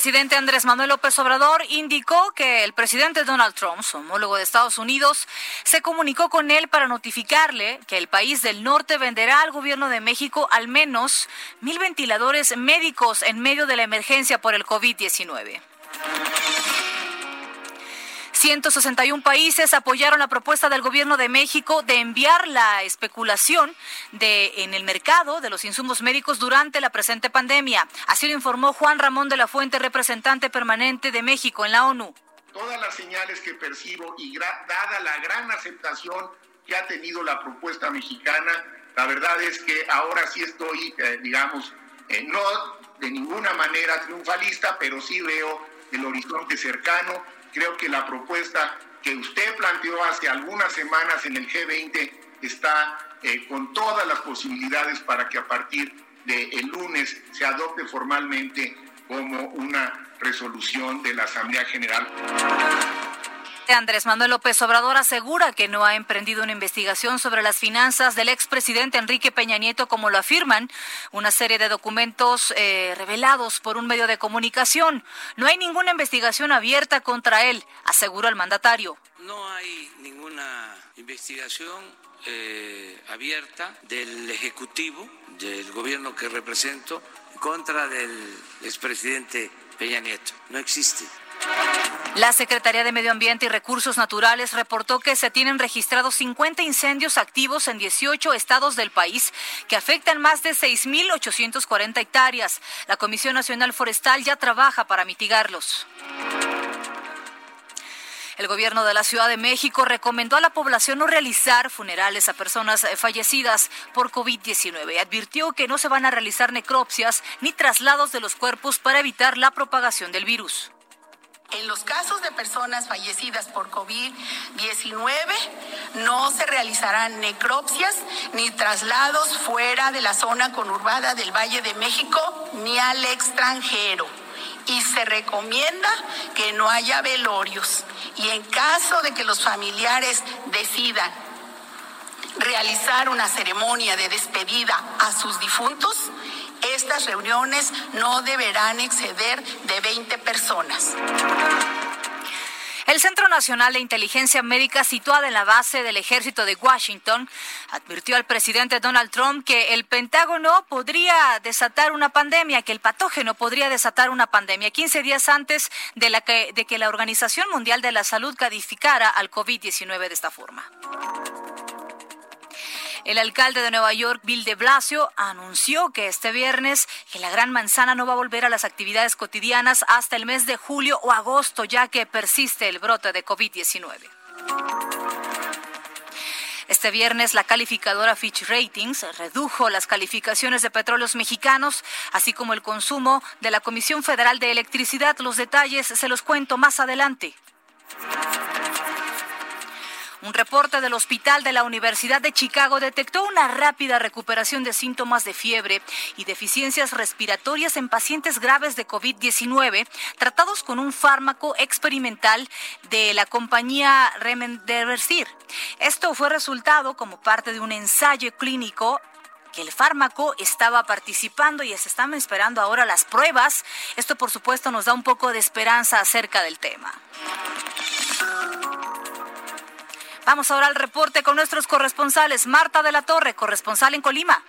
Presidente Andrés Manuel López Obrador indicó que el presidente Donald Trump, su homólogo de Estados Unidos, se comunicó con él para notificarle que el país del norte venderá al gobierno de México al menos mil ventiladores médicos en medio de la emergencia por el COVID-19. 161 países apoyaron la propuesta del gobierno de México de enviar la especulación en el mercado de los insumos médicos durante la presente pandemia. Así lo informó Juan Ramón de la Fuente, representante permanente de México en la ONU. Todas las señales que percibo y dada la gran aceptación que ha tenido la propuesta mexicana, la verdad es que ahora sí estoy, eh, digamos, eh, no de ninguna manera triunfalista, pero sí veo el horizonte cercano Creo que la propuesta que usted planteó hace algunas semanas en el G20 está eh, con todas las posibilidades para que a partir del el lunes se adopte formalmente como una resolución de la Asamblea General. Andrés Manuel López Obrador asegura que no ha emprendido una investigación sobre las finanzas del expresidente Enrique Peña Nieto, como lo afirman una serie de documentos eh, revelados por un medio de comunicación. No hay ninguna investigación abierta contra él, aseguró el mandatario. No hay ninguna investigación eh, abierta del Ejecutivo, del gobierno que represento, contra del expresidente Peña Nieto. No existe. La Secretaría de Medio Ambiente y Recursos Naturales reportó que se tienen registrados 50 incendios activos en 18 estados del país que afectan más de 6.840 hectáreas. La Comisión Nacional Forestal ya trabaja para mitigarlos. El gobierno de la Ciudad de México recomendó a la población no realizar funerales a personas eh, fallecidas por COVID-19 y advirtió que no se van a realizar necropsias ni traslados de los cuerpos para evitar la propagación del virus. En los casos de personas fallecidas por COVID-19 no se realizarán necropsias ni traslados fuera de la zona conurbada del Valle de México ni al extranjero. Y se recomienda que no haya velorios. Y en caso de que los familiares decidan realizar una ceremonia de despedida a sus difuntos, estas reuniones no deberán exceder de 20 personas. El Centro Nacional de Inteligencia Médica, situado en la base del ejército de Washington, advirtió al presidente Donald Trump que el Pentágono podría desatar una pandemia, que el patógeno podría desatar una pandemia 15 días antes de, la que, de que la Organización Mundial de la Salud calificara al COVID-19 de esta forma. El alcalde de Nueva York, Bill de Blasio, anunció que este viernes que la Gran Manzana no va a volver a las actividades cotidianas hasta el mes de julio o agosto, ya que persiste el brote de COVID-19. Este viernes la calificadora Fitch Ratings redujo las calificaciones de petróleos mexicanos, así como el consumo de la Comisión Federal de Electricidad. Los detalles se los cuento más adelante. Un reporte del Hospital de la Universidad de Chicago detectó una rápida recuperación de síntomas de fiebre y deficiencias respiratorias en pacientes graves de COVID-19 tratados con un fármaco experimental de la compañía Remdesivir. Esto fue resultado como parte de un ensayo clínico que el fármaco estaba participando y se están esperando ahora las pruebas. Esto, por supuesto, nos da un poco de esperanza acerca del tema. Vamos ahora al reporte con nuestros corresponsales. Marta de la Torre, corresponsal en Colima.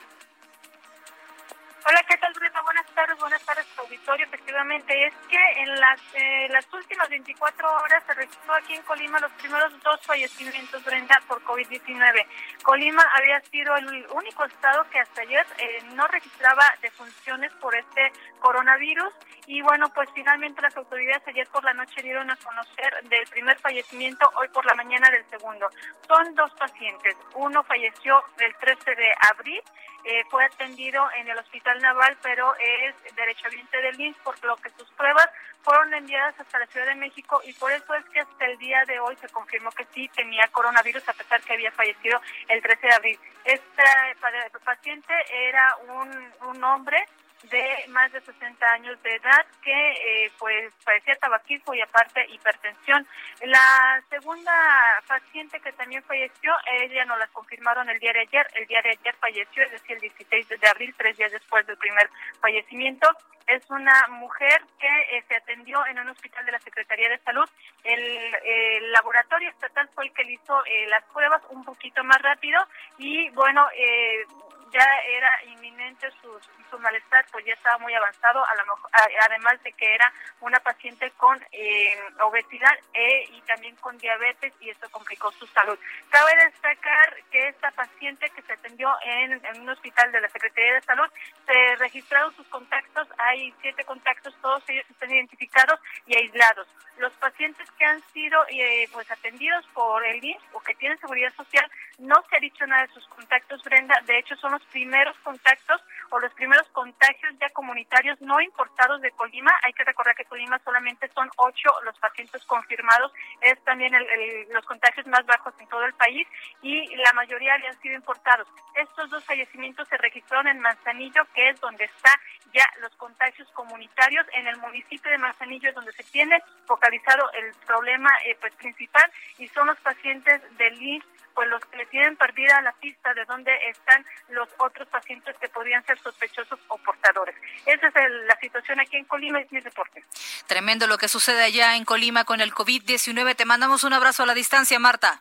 Hola, ¿qué tal, Brenda? Buenas tardes, buenas tardes, auditorio. Efectivamente, es que en las, eh, las últimas 24 horas se registró aquí en Colima los primeros dos fallecimientos, Brenda, por COVID-19. Colima había sido el único estado que hasta ayer eh, no registraba defunciones por este coronavirus. Y bueno, pues finalmente las autoridades ayer por la noche dieron a conocer del primer fallecimiento, hoy por la mañana del segundo. Son dos pacientes. Uno falleció el 13 de abril eh, fue atendido en el Hospital Naval, pero es derechohabiente del INS, por lo que sus pruebas fueron enviadas hasta la Ciudad de México y por eso es que hasta el día de hoy se confirmó que sí tenía coronavirus, a pesar que había fallecido el 13 de abril. Este paciente era un, un hombre de más de 60 años de edad que eh, pues padecía tabaquismo y aparte hipertensión. La segunda paciente que también falleció, ella nos la confirmaron el día de ayer, el día de ayer falleció, es decir, el 16 de abril, tres días después del primer fallecimiento. Es una mujer que eh, se atendió en un hospital de la Secretaría de Salud. El, laboratorio estatal fue el que le hizo eh, las pruebas un poquito más rápido y bueno, eh, ya era inminente su, su malestar, pues ya estaba muy avanzado, a lo mejor, además de que era una paciente con eh, obesidad e, y también con diabetes y eso complicó su salud. Cabe destacar que esta paciente que se atendió en, un hospital de la Secretaría de Salud, se registraron sus contactos, hay siete contactos, todos ellos están identificados y aislados. Los pacientes que han sido eh, pues atendidos por el INS o que tienen seguridad social, no se ha dicho nada de sus contactos, Brenda, de hecho son los primeros contactos o los primeros contagios ya comunitarios no importados de Colima. Hay que recordar que Colima solamente son ocho los pacientes confirmados, es también los contagios más bajos en todo el país y la mayoría han sido importados. Estos dos fallecimientos se registraron en Manzanillo, que es donde está ya los contagios comunitarios. En el municipio de Manzanillo es donde se tiene focalizado el problema eh, pues principal y son los pacientes del INS pues los que le tienen perdida la pista de dónde están los otros pacientes que podrían ser sospechosos o portadores. Esa es la situación aquí en Colima, es mi reporte. Tremendo lo que sucede allá en Colima con el COVID-19. Te mandamos un abrazo a la distancia, Marta.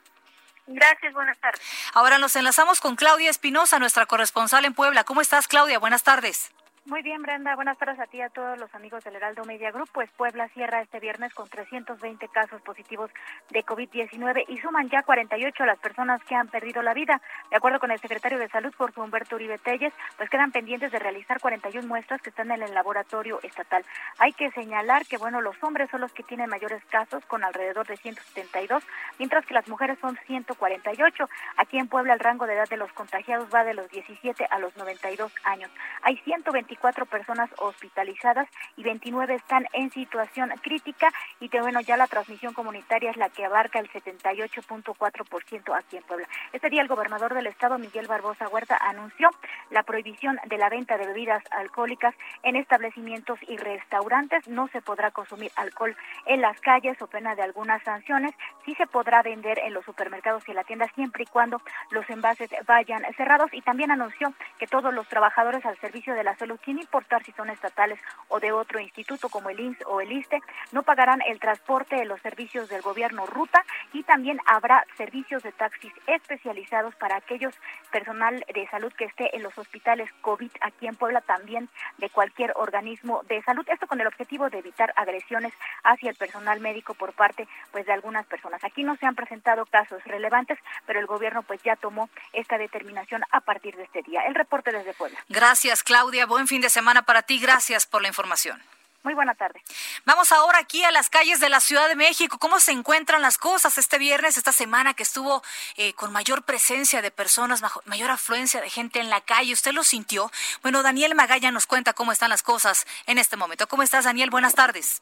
Gracias, buenas tardes. Ahora nos enlazamos con Claudia Espinosa, nuestra corresponsal en Puebla. ¿Cómo estás, Claudia? Buenas tardes. Muy bien, Brenda. Buenas tardes a ti y a todos los amigos del Heraldo Media Group. Pues Puebla cierra este viernes con 320 casos positivos de COVID-19 y suman ya 48 las personas que han perdido la vida. De acuerdo con el secretario de Salud, Jorge Humberto Uribe Telles, pues quedan pendientes de realizar 41 muestras que están en el laboratorio estatal. Hay que señalar que, bueno, los hombres son los que tienen mayores casos, con alrededor de 172, mientras que las mujeres son 148. Aquí en Puebla el rango de edad de los contagiados va de los 17 a los 92 años. Hay 120 24 personas hospitalizadas y 29 están en situación crítica y bueno, ya la transmisión comunitaria es la que abarca el 78.4% aquí en Puebla. Este día el gobernador del estado, Miguel Barbosa Huerta, anunció la prohibición de la venta de bebidas alcohólicas en establecimientos y restaurantes. No se podrá consumir alcohol en las calles o pena de algunas sanciones. Sí se podrá vender en los supermercados y en la tienda siempre y cuando los envases vayan cerrados y también anunció que todos los trabajadores al servicio de la salud sin importar si son estatales o de otro instituto como el INS o el ISTE, no pagarán el transporte de los servicios del gobierno ruta y también habrá servicios de taxis especializados para aquellos personal de salud que esté en los hospitales COVID aquí en Puebla, también de cualquier organismo de salud. Esto con el objetivo de evitar agresiones hacia el personal médico por parte pues de algunas personas. Aquí no se han presentado casos relevantes, pero el gobierno pues ya tomó esta determinación a partir de este día. El reporte desde Puebla. Gracias, Claudia. Buen fin de semana para ti. Gracias por la información. Muy buena tarde. Vamos ahora aquí a las calles de la Ciudad de México. ¿Cómo se encuentran las cosas este viernes, esta semana que estuvo eh, con mayor presencia de personas, mayor afluencia de gente en la calle? ¿Usted lo sintió? Bueno, Daniel Magalla nos cuenta cómo están las cosas en este momento. ¿Cómo estás, Daniel? Buenas tardes.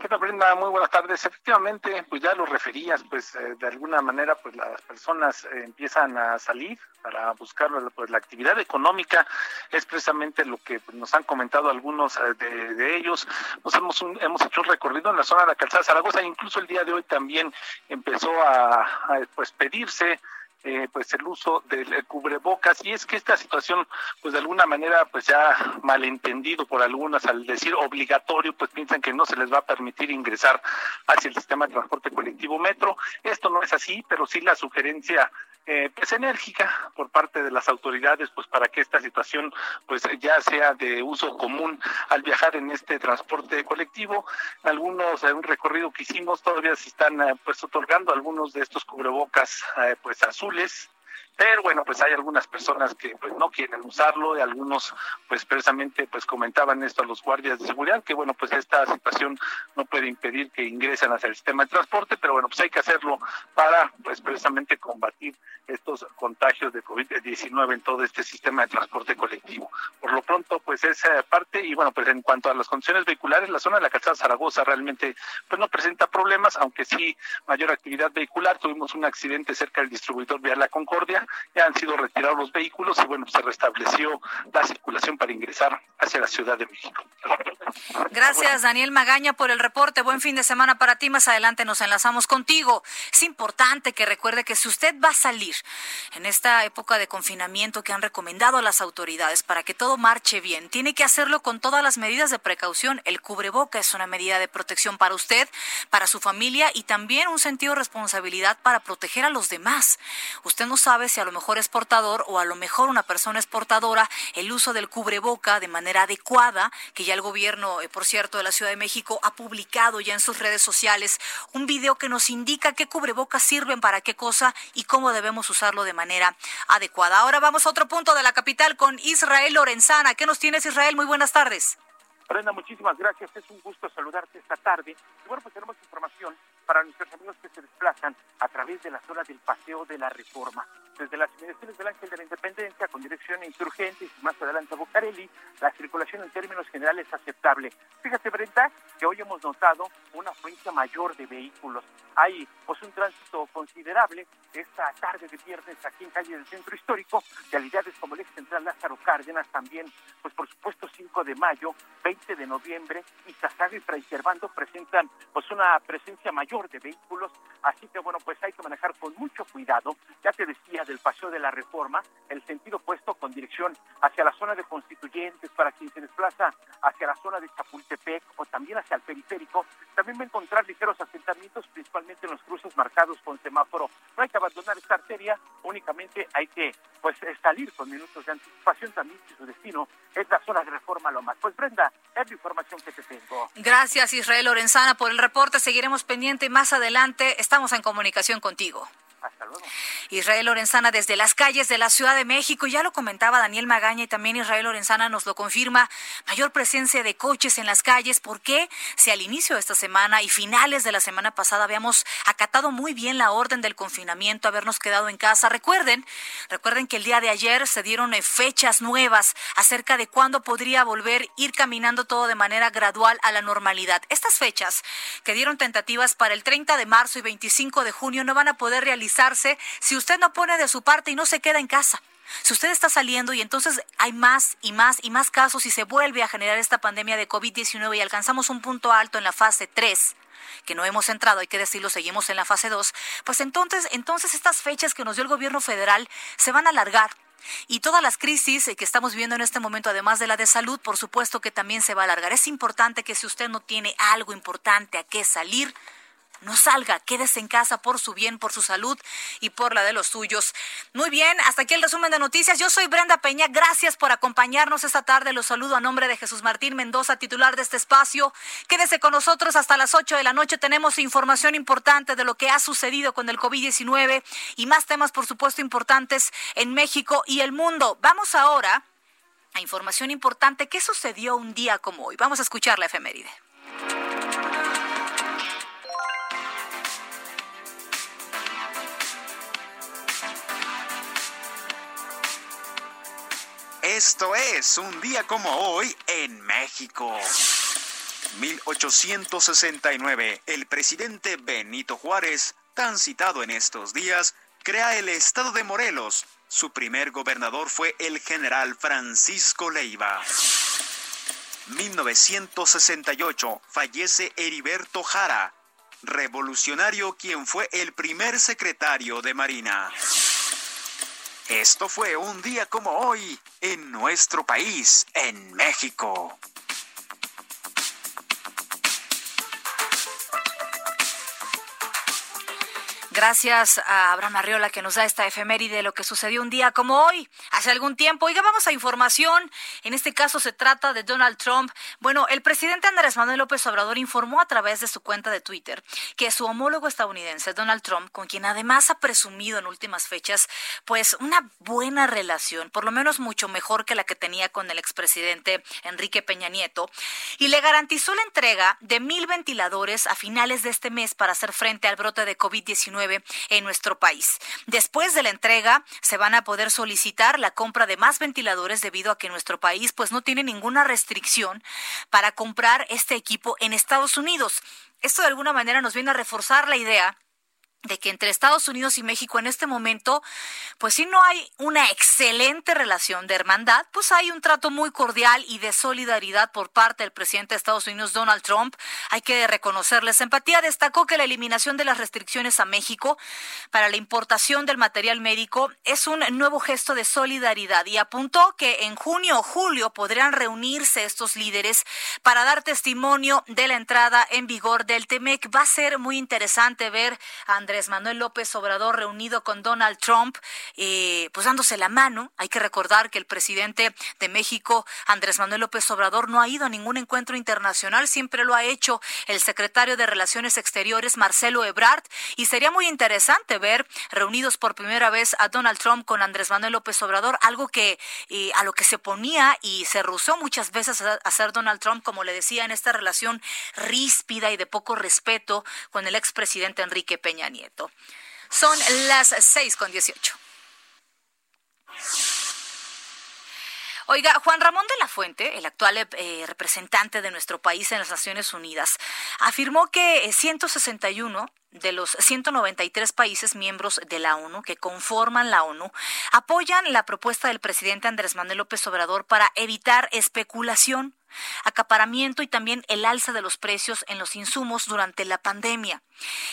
¿Qué tal, Brenda? Muy buenas tardes. Efectivamente, pues ya lo referías, pues eh, de alguna manera, pues las personas eh, empiezan a salir para buscar pues, la actividad económica. Es precisamente lo que pues, nos han comentado algunos eh, de, ellos. Nos hemos, hemos hecho un recorrido en la zona de la calzada Zaragoza. Incluso el día de hoy también empezó a, a pues pedirse eh, pues el uso del cubrebocas. Y es que esta situación pues de alguna manera pues ya malentendido por algunas al decir obligatorio pues piensan que no se les va a permitir ingresar hacia el sistema de transporte colectivo metro. Esto no es así pero sí la sugerencia eh, pues enérgica por parte de las autoridades pues para que esta situación pues ya sea de uso común al viajar en este transporte colectivo. Algunos en un recorrido que hicimos todavía se están eh, pues otorgando algunos de estos cubrebocas eh, pues azules pero bueno, pues hay algunas personas que pues no quieren usarlo y algunos pues precisamente pues comentaban esto a los guardias de seguridad que bueno, pues esta situación no puede impedir que ingresen hacia el sistema de transporte, pero bueno, pues hay que hacerlo para pues precisamente combatir estos contagios de COVID-19 en todo este sistema de transporte colectivo. Por lo pronto, pues esa parte y bueno, pues en cuanto a las condiciones vehiculares, la zona de la calzada Zaragoza realmente pues no presenta problemas, aunque sí mayor actividad vehicular. Tuvimos un accidente cerca del distribuidor Vial La Concordia ya han sido retirados los vehículos y bueno, se restableció la circulación para ingresar hacia la Ciudad de México. Gracias, Daniel Magaña, por el reporte. Buen fin de semana para ti. Más adelante nos enlazamos contigo. Es importante que recuerde que si usted va a salir en esta época de confinamiento que han recomendado las autoridades para que todo marche bien, tiene que hacerlo con todas las medidas de precaución. El cubreboca es una medida de protección para usted, para su familia y también un sentido de responsabilidad para proteger a los demás. Usted no sabe si a lo mejor es portador o a lo mejor una persona es portadora, el uso del cubreboca de manera adecuada, que ya el gobierno, eh, por cierto, de la Ciudad de México ha publicado ya en sus redes sociales un video que nos indica qué cubrebocas sirven para qué cosa y cómo debemos usarlo de manera adecuada. Ahora vamos a otro punto de la capital con Israel Lorenzana. ¿Qué nos tienes, Israel? Muy buenas tardes. Brenda, muchísimas gracias. Es un gusto saludarte esta tarde. Y bueno, pues tenemos información para nuestros amigos que se desplazan a través de la zona del Paseo de la Reforma. Desde las inmediaciones del Ángel de la Independencia, con dirección a y más adelante a Bocarelli, la circulación en términos generales es aceptable. Fíjate, Brenda, que hoy hemos notado una afluencia mayor de vehículos. Hay pues un tránsito considerable esta tarde de viernes aquí en calle del Centro Histórico, realidades como el ex central Lázaro Cárdenas, también, pues por supuesto 5 de mayo, 20 de noviembre, y Sasago y Fray Servando presentan pues una presencia mayor de vehículos, así que bueno, pues hay que manejar con mucho cuidado, ya te decía, del paseo de la reforma, el sentido puesto con dirección hacia la zona de constituyentes, para quien se desplaza hacia la zona de Chapultepec o también hacia el periférico, también va a encontrar ligeros asentamientos, principalmente en los cruces marcados con semáforo. No hay que abandonar esta arteria, únicamente hay que pues salir con minutos de anticipación también Pues Brenda, es la información que te tengo. Gracias Israel Lorenzana por el reporte, seguiremos pendiente más adelante estamos en comunicación contigo. Israel Lorenzana desde las calles de la Ciudad de México, ya lo comentaba Daniel Magaña y también Israel Lorenzana nos lo confirma, mayor presencia de coches en las calles. ¿Por qué? Si al inicio de esta semana y finales de la semana pasada habíamos acatado muy bien la orden del confinamiento, habernos quedado en casa. Recuerden, recuerden que el día de ayer se dieron eh, fechas nuevas acerca de cuándo podría volver ir caminando todo de manera gradual a la normalidad. Estas fechas que dieron tentativas para el 30 de marzo y 25 de junio no van a poder realizar si usted no pone de su parte y no se queda en casa. Si usted está saliendo y entonces hay más y más y más casos y se vuelve a generar esta pandemia de COVID-19 y alcanzamos un punto alto en la fase 3, que no hemos entrado, hay que decirlo, seguimos en la fase 2, pues entonces, entonces estas fechas que nos dio el gobierno federal se van a alargar. Y todas las crisis que estamos viviendo en este momento, además de la de salud, por supuesto que también se va a alargar. Es importante que si usted no tiene algo importante a qué salir, no salga, quédese en casa por su bien, por su salud y por la de los suyos. Muy bien, hasta aquí el resumen de noticias. Yo soy Brenda Peña, gracias por acompañarnos esta tarde. Los saludo a nombre de Jesús Martín Mendoza, titular de este espacio. Quédese con nosotros hasta las 8 de la noche. Tenemos información importante de lo que ha sucedido con el COVID-19 y más temas, por supuesto, importantes en México y el mundo. Vamos ahora a información importante. ¿Qué sucedió un día como hoy? Vamos a escuchar la efeméride. Esto es un día como hoy en México. 1869, el presidente Benito Juárez, tan citado en estos días, crea el estado de Morelos. Su primer gobernador fue el general Francisco Leiva. 1968 fallece Heriberto Jara, revolucionario quien fue el primer secretario de Marina. Esto fue un día como hoy en nuestro país, en México. Gracias a Abraham Arriola que nos da esta efeméride de lo que sucedió un día como hoy, hace algún tiempo. Oiga, vamos a información. En este caso se trata de Donald Trump. Bueno, el presidente Andrés Manuel López Obrador informó a través de su cuenta de Twitter que su homólogo estadounidense, Donald Trump, con quien además ha presumido en últimas fechas, pues una buena relación, por lo menos mucho mejor que la que tenía con el expresidente Enrique Peña Nieto, y le garantizó la entrega de mil ventiladores a finales de este mes para hacer frente al brote de COVID-19 en nuestro país. Después de la entrega, se van a poder solicitar la compra de más ventiladores debido a que nuestro país pues no tiene ninguna restricción para comprar este equipo en Estados Unidos. Esto de alguna manera nos viene a reforzar la idea de que entre Estados Unidos y México en este momento, pues si no hay una excelente relación de hermandad, pues hay un trato muy cordial y de solidaridad por parte del presidente de Estados Unidos, Donald Trump. Hay que reconocerles empatía. Destacó que la eliminación de las restricciones a México para la importación del material médico es un nuevo gesto de solidaridad y apuntó que en junio o julio podrían reunirse estos líderes para dar testimonio de la entrada en vigor del TEMEC. Va a ser muy interesante ver a Andrés Manuel López Obrador reunido con Donald Trump, eh, pues dándose la mano. Hay que recordar que el presidente de México, Andrés Manuel López Obrador, no ha ido a ningún encuentro internacional, siempre lo ha hecho el secretario de Relaciones Exteriores, Marcelo Ebrard, y sería muy interesante ver reunidos por primera vez a Donald Trump con Andrés Manuel López Obrador, algo que eh, a lo que se ponía y se rusó muchas veces a hacer Donald Trump, como le decía, en esta relación ríspida y de poco respeto con el expresidente Enrique Peña Nieto. Son las seis con dieciocho. Oiga, Juan Ramón de la Fuente, el actual eh, representante de nuestro país en las Naciones Unidas, afirmó que 161 de los 193 países miembros de la ONU que conforman la ONU apoyan la propuesta del presidente Andrés Manuel López Obrador para evitar especulación acaparamiento y también el alza de los precios en los insumos durante la pandemia.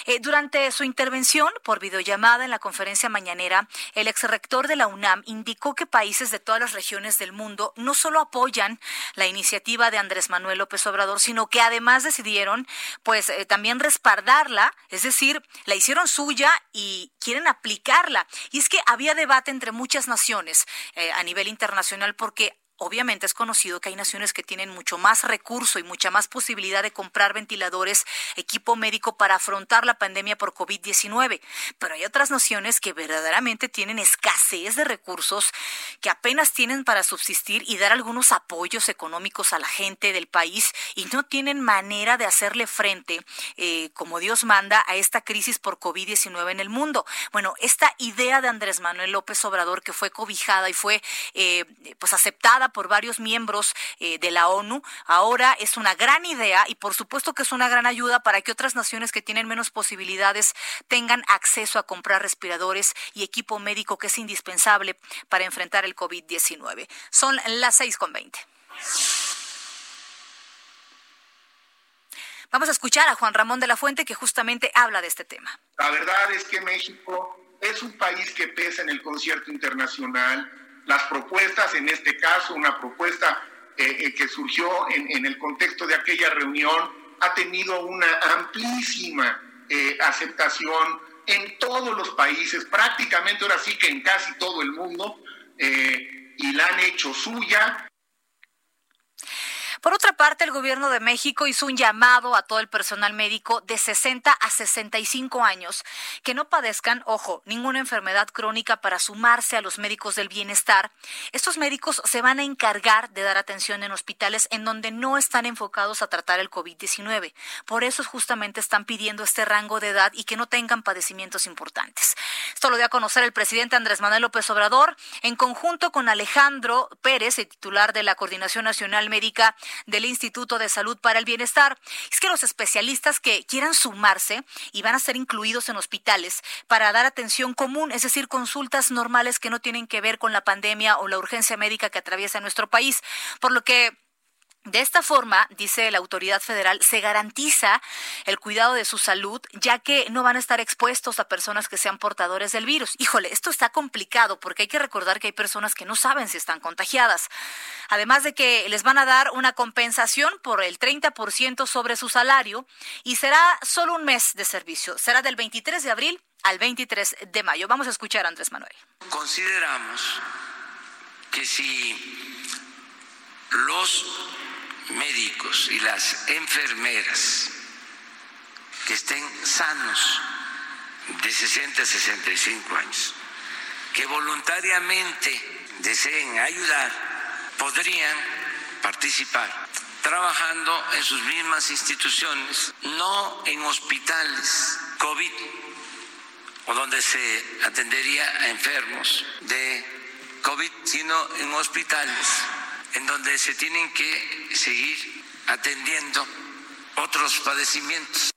Eh, durante su intervención por videollamada en la conferencia mañanera, el exrector de la UNAM indicó que países de todas las regiones del mundo no solo apoyan la iniciativa de Andrés Manuel López Obrador, sino que además decidieron pues eh, también respaldarla, es decir, la hicieron suya y quieren aplicarla. Y es que había debate entre muchas naciones eh, a nivel internacional porque Obviamente es conocido que hay naciones que tienen mucho más recurso y mucha más posibilidad de comprar ventiladores, equipo médico para afrontar la pandemia por COVID-19, pero hay otras naciones que verdaderamente tienen escasez de recursos, que apenas tienen para subsistir y dar algunos apoyos económicos a la gente del país y no tienen manera de hacerle frente, eh, como Dios manda, a esta crisis por COVID-19 en el mundo. Bueno, esta idea de Andrés Manuel López Obrador que fue cobijada y fue eh, pues aceptada por varios miembros eh, de la ONU, ahora es una gran idea y por supuesto que es una gran ayuda para que otras naciones que tienen menos posibilidades tengan acceso a comprar respiradores y equipo médico que es indispensable para enfrentar el COVID-19. Son las seis con veinte. Vamos a escuchar a Juan Ramón de la Fuente que justamente habla de este tema. La verdad es que México es un país que pesa en el concierto internacional, las propuestas, en este caso una propuesta eh, eh, que surgió en, el contexto de aquella reunión, ha tenido una amplísima eh, aceptación en todos los países, prácticamente ahora sí que en casi todo el mundo, y la han hecho suya. Por otra parte, el gobierno de México hizo un llamado a todo el personal médico de 60 a 65 años que no padezcan, ojo, ninguna enfermedad crónica para sumarse a los médicos del bienestar. Estos médicos se van a encargar de dar atención en hospitales en donde no están enfocados a tratar el COVID-19. Por eso justamente están pidiendo este rango de edad y que no tengan padecimientos importantes. Esto lo dio a conocer el presidente Andrés Manuel López Obrador en conjunto con Alejandro Pérez, el titular de la Coordinación Nacional Médica del Instituto de Salud para el Bienestar. Es que los especialistas que quieran sumarse y van a ser incluidos en hospitales para dar atención común, es decir, consultas normales que no tienen que ver con la pandemia o la urgencia médica que atraviesa nuestro país. Por lo que de esta forma, dice la autoridad federal, se garantiza el cuidado de su salud, ya que no van a estar expuestos a personas que sean portadores del virus. Híjole, esto está complicado porque hay que recordar que hay personas que no saben si están contagiadas. Además de que les van a dar una compensación por el 30% sobre su salario y será solo un mes de servicio. Será del 23 de abril al 23 de mayo. Vamos a escuchar a Andrés Manuel. Consideramos que si los médicos y las enfermeras que estén sanos de 60 a 65 años, que voluntariamente deseen ayudar, podrían participar trabajando en sus mismas instituciones, no en hospitales COVID o donde se atendería a enfermos de COVID, sino en hospitales en donde se tienen que seguir atendiendo otros padecimientos.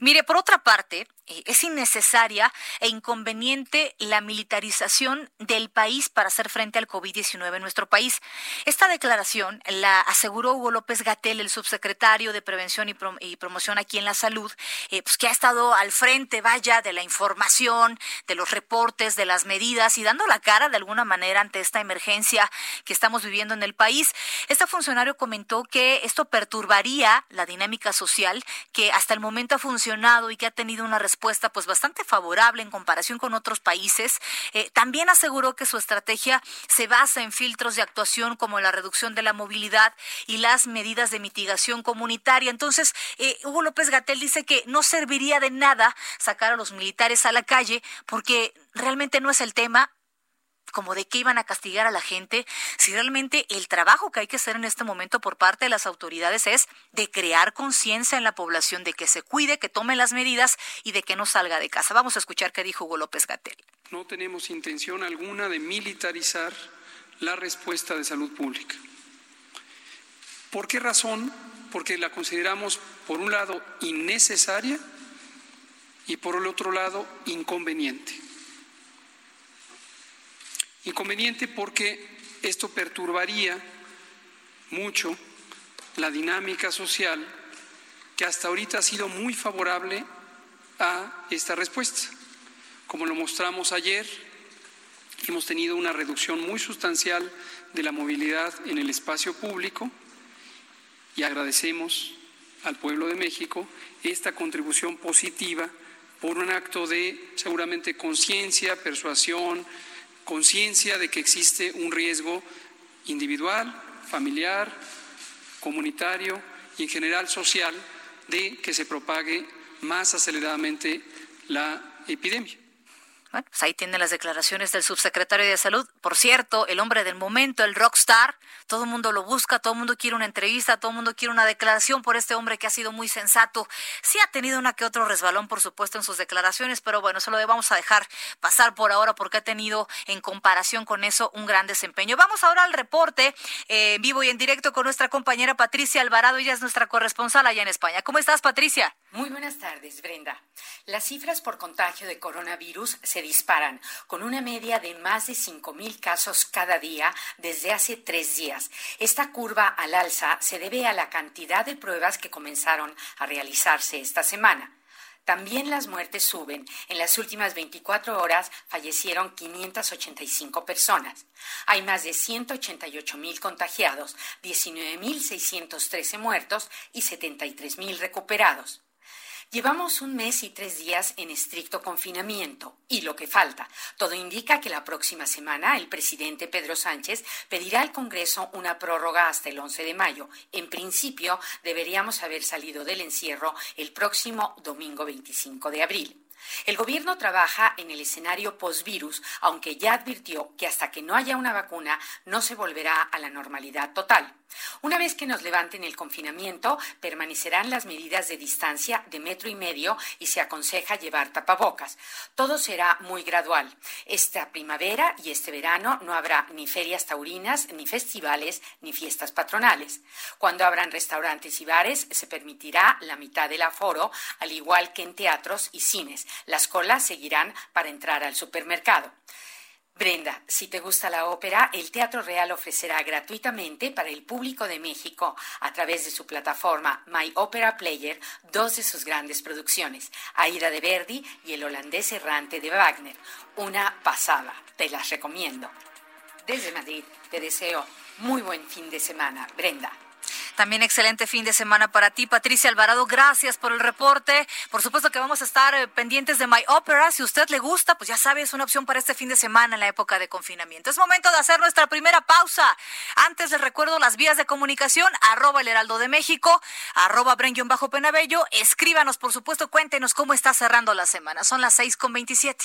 Mire, por otra parte, eh, es innecesaria e inconveniente la militarización del país para hacer frente al COVID-19 en nuestro país. Esta declaración la aseguró Hugo López Gatel, el subsecretario de Prevención y, Promoción aquí en la Salud, eh, pues que ha estado al frente, vaya, de la información, de los reportes, de las medidas y dando la cara de alguna manera ante esta emergencia que estamos viviendo en el país. Este funcionario comentó que esto perturbaría la dinámica social que hasta el momento ha funcionado y que ha tenido una respuesta respuesta pues bastante favorable en comparación con otros países. Eh, también aseguró que su estrategia se basa en filtros de actuación como la reducción de la movilidad y las medidas de mitigación comunitaria. Entonces, eh, Hugo López Gatel dice que no serviría de nada sacar a los militares a la calle porque realmente no es el tema, como de qué iban a castigar a la gente, si realmente el trabajo que hay que hacer en este momento por parte de las autoridades es de crear conciencia en la población de que se cuide, que tome las medidas y de que no salga de casa. Vamos a escuchar qué dijo Hugo López Gatel. No tenemos intención alguna de militarizar la respuesta de salud pública. ¿Por qué razón? Porque la consideramos, por un lado, innecesaria y por el otro lado, inconveniente. Inconveniente porque esto perturbaría mucho la dinámica social que hasta ahorita ha sido muy favorable a esta respuesta. Como lo mostramos ayer, hemos tenido una reducción muy sustancial de la movilidad en el espacio público y agradecemos al pueblo de México esta contribución positiva por un acto de seguramente conciencia, persuasión, conciencia de que existe un riesgo individual, familiar, comunitario y en general social de que se propague más aceleradamente la epidemia. Bueno, pues ahí tienen las declaraciones del subsecretario de Salud. Por cierto, el hombre del momento, el rockstar, todo el mundo lo busca, todo el mundo quiere una entrevista, todo el mundo quiere una declaración por este hombre que ha sido muy sensato. Sí ha tenido una que otro resbalón, por supuesto, en sus declaraciones, pero bueno, eso lo vamos a dejar pasar por ahora porque ha tenido en comparación con eso un gran desempeño. Vamos ahora al reporte eh, vivo y en directo con nuestra compañera Patricia Alvarado. Ella es nuestra corresponsal allá en España. ¿Cómo estás, Patricia? Muy buenas tardes, Brenda. Las cifras por contagio de coronavirus se disparan, con una media de más de 5.000 casos cada día desde hace tres días. Esta curva al alza se debe a la cantidad de pruebas que comenzaron a realizarse esta semana. También las muertes suben. En las últimas 24 horas fallecieron 585 personas. Hay más de 188.000 contagiados, 19.613 muertos y 73.000 recuperados. Llevamos un mes y tres días en estricto confinamiento y lo que falta. Todo indica que la próxima semana el presidente Pedro Sánchez pedirá al Congreso una prórroga hasta el 11 de mayo. En principio, deberíamos haber salido del encierro el próximo domingo 25 de abril. El gobierno trabaja en el escenario post-virus, aunque ya advirtió que hasta que no haya una vacuna no se volverá a la normalidad total. Una vez que nos levanten el confinamiento, permanecerán las medidas de distancia de metro y medio y se aconseja llevar tapabocas. Todo será muy gradual. Esta primavera y este verano no habrá ni ferias taurinas, ni festivales, ni fiestas patronales. Cuando abran restaurantes y bares, se permitirá la mitad del aforo, al igual que en teatros y cines. Las colas seguirán para entrar al supermercado. Brenda, si te gusta la ópera, el Teatro Real ofrecerá gratuitamente para el público de México, a través de su plataforma My Opera Player, dos de sus grandes producciones, Aida de Verdi y El holandés errante de Wagner. Una pasada, te las recomiendo. Desde Madrid, te deseo muy buen fin de semana, Brenda. También excelente fin de semana para ti, Patricia Alvarado. Gracias por el reporte. Por supuesto que vamos a estar eh, pendientes de My Opera. Si usted le gusta, pues ya sabe, es una opción para este fin de semana en la época de confinamiento. Es momento de hacer nuestra primera pausa. Antes les recuerdo las vías de comunicación, arroba el heraldo de México, arroba bajo penabello. Escríbanos, por supuesto, cuéntenos cómo está cerrando la semana. Son las seis con veintisiete.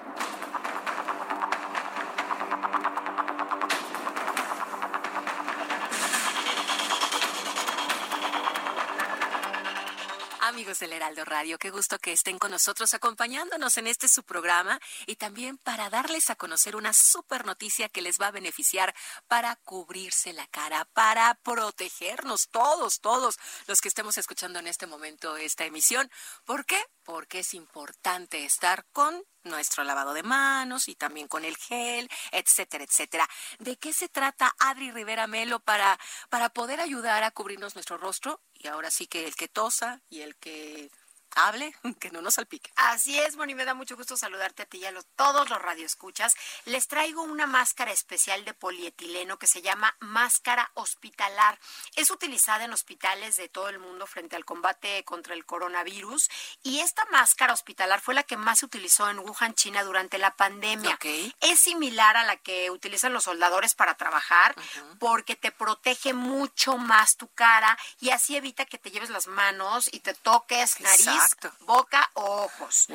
Del Heraldo Radio, qué gusto que estén con nosotros acompañándonos en este su programa y también para darles a conocer una super noticia que les va a beneficiar para cubrirse la cara, para protegernos todos, todos los que estemos escuchando en este momento esta emisión. ¿Por qué? Porque es importante estar con nuestro lavado de manos y también con el gel, etcétera, etcétera. ¿De qué se trata Adri Rivera Melo para, para poder ayudar a cubrirnos nuestro rostro? Y ahora sí que el que tosa y el que hable, que no nos salpique. Así es, Moni, me da mucho gusto saludarte a ti y a todos los radioescuchas. Les traigo una máscara especial de polietileno que se llama máscara hospitalar. Es utilizada en hospitales de todo el mundo frente al combate contra el coronavirus y esta máscara hospitalar fue la que más se utilizó en Wuhan, China durante la pandemia. Es similar a la que utilizan los soldadores para trabajar porque te protege mucho más tu cara y así evita que te lleves las manos y te toques nariz boca o ojos.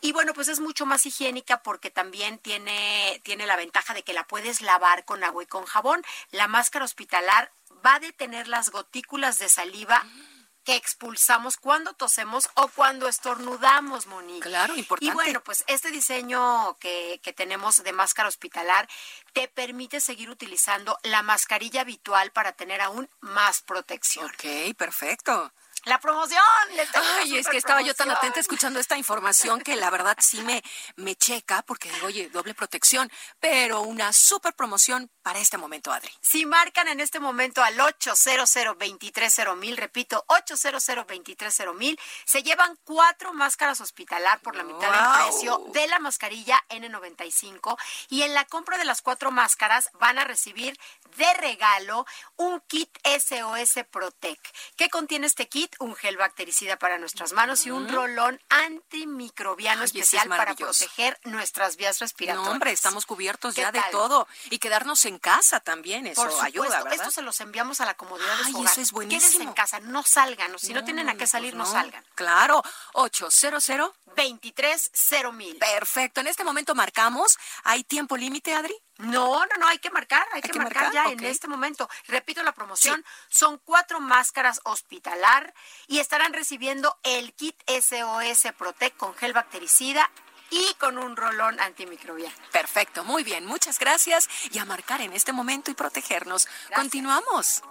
Y bueno, pues es mucho más higiénica porque también tiene, tiene la ventaja de que la puedes lavar con agua y con jabón. La máscara hospitalar va a detener las gotículas de saliva. que expulsamos cuando tosemos o cuando estornudamos, Monique. Claro, importante. Y bueno, pues este diseño que, que, tenemos de máscara hospitalar te permite seguir utilizando la mascarilla habitual para tener aún más protección. Ok, perfecto. La promoción. Ay, es que estaba yo tan atenta escuchando esta información que la verdad sí me, me checa porque digo, oye, doble protección, pero una super promoción para este momento, Adri. Si marcan en este momento al 800 mil, repito, 800 mil, se llevan cuatro máscaras hospitalar por la mitad del precio de la mascarilla N95 y en la compra de las cuatro máscaras van a recibir de regalo un kit SOS Protec. ¿Qué contiene este kit? Un gel bactericida para nuestras manos y un rolón antimicrobiano especial para proteger nuestras vías respiratorias. No, hombre, estamos cubiertos ya de todo. Y quedarnos en casa también, eso Por ayuda, ¿verdad? Esto se los enviamos a la comodidad de su hogar. eso es buenísimo. Quédense en casa, no salgan. Si no, tienen a qué salir, pues no. salgan. Claro, 800 230 Perfecto. En este momento marcamos. ¿Hay tiempo límite, Adri? No, no, no, hay que marcar, hay, que, marcar, ya en este momento. Repito la promoción, son cuatro máscaras hospitalar y estarán recibiendo el kit SOS Protect con gel bactericida y con un rolón antimicrobial. Perfecto, muy bien, muchas gracias y a marcar en este momento y protegernos. Continuamos.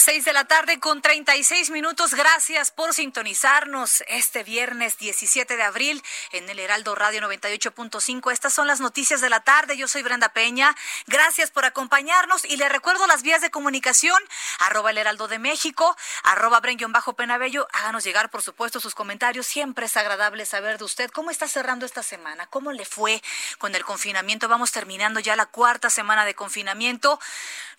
Seis de la tarde con 36 minutos. Gracias por sintonizarnos este viernes 17 de abril en el Heraldo Radio 98.5. Estas son las noticias de la tarde. Yo soy Brenda Peña. Gracias por acompañarnos y le recuerdo las vías de comunicación. Arroba el Heraldo de México, arroba bajo penabello Háganos llegar, por supuesto, sus comentarios. Siempre es agradable saber de usted cómo está cerrando esta semana, cómo le fue con el confinamiento. Vamos terminando ya la cuarta semana de confinamiento.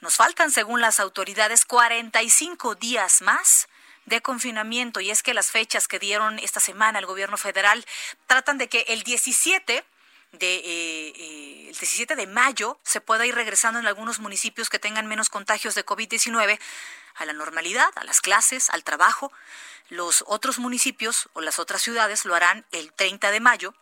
Nos faltan, según las autoridades, 45 días más de confinamiento y es que las fechas que dieron esta semana el gobierno federal tratan de que el 17 de eh, eh, el 17 de mayo se pueda ir regresando en algunos municipios que tengan menos contagios de COVID-19 a la normalidad, a las clases, al trabajo. Los otros municipios o las otras ciudades lo harán el 30 de mayo,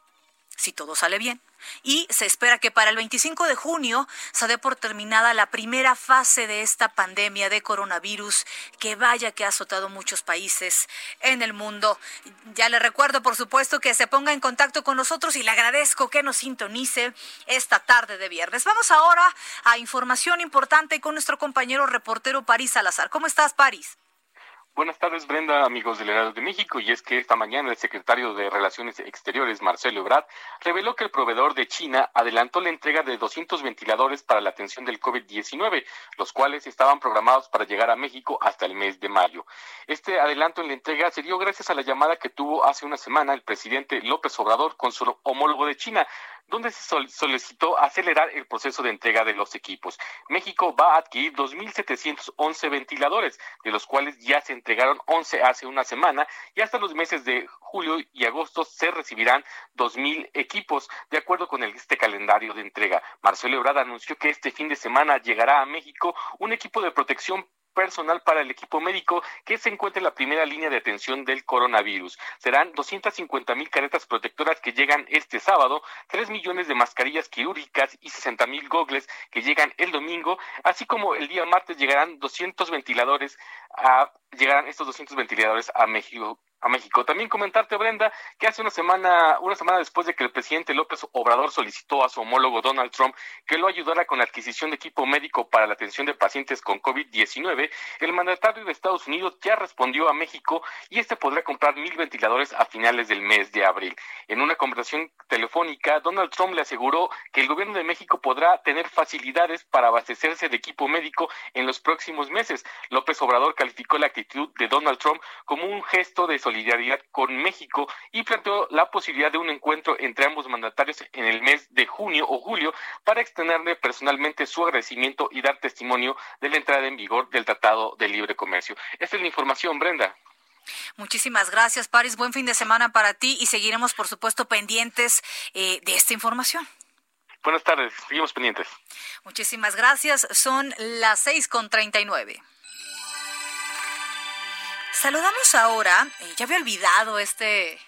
si todo sale bien y se espera que para el 25 de junio se dé por terminada la primera fase de esta pandemia de coronavirus que vaya que ha azotado muchos países en el mundo. Ya le recuerdo, por supuesto, que se ponga en contacto con nosotros y le agradezco que nos sintonice esta tarde de viernes. Vamos ahora a información importante con nuestro compañero reportero París Salazar. ¿Cómo estás, París? Buenas tardes, Brenda, amigos del Heraldo de México. Y es que esta mañana el secretario de Relaciones Exteriores, Marcelo Ebrard, reveló que el proveedor de China adelantó la entrega de 200 ventiladores para la atención del COVID-19, los cuales estaban programados para llegar a México hasta el mes de mayo. Este adelanto en la entrega se dio gracias a la llamada que tuvo hace una semana el presidente López Obrador con su homólogo de China, donde se solicitó acelerar el proceso de entrega de los equipos. México va a adquirir 2.711 ventiladores, de los cuales ya se entregaron 11 hace una semana y hasta los meses de julio y agosto se recibirán 2.000 equipos, de acuerdo con este calendario de entrega. Marcelo Ebrard anunció que este fin de semana llegará a México un equipo de protección personal para el equipo médico que se encuentra en la primera línea de atención del coronavirus. Serán 250 mil caretas protectoras que llegan este sábado, 3 millones de mascarillas quirúrgicas y 60 mil gogles que llegan el domingo, así como el día martes llegarán 200 ventiladores a llegarán estos 200 ventiladores a México a México. También comentarte, Brenda, que hace una semana, una semana después de que el presidente López Obrador solicitó a su homólogo Donald Trump que lo ayudara con la adquisición de equipo médico para la atención de pacientes con COVID-19, el mandatario de Estados Unidos ya respondió a México y este podrá comprar mil ventiladores a finales del mes de abril. En una conversación telefónica, Donald Trump le aseguró que el gobierno de México podrá tener facilidades para abastecerse de equipo médico en los próximos meses. López Obrador calificó la actitud de Donald Trump como un gesto de solidaridad con México y planteó la posibilidad de un encuentro entre ambos mandatarios en el mes de junio o julio para extenderle personalmente su agradecimiento y dar testimonio de la entrada en vigor del Tratado de Libre Comercio. Esta es la información, Brenda. Muchísimas gracias, Paris. Buen fin de semana para ti y seguiremos, por supuesto, pendientes eh, de esta información. Buenas tardes, seguimos pendientes. Muchísimas gracias. Son las seis con treinta y nueve. Saludamos ahora, eh, ya había olvidado este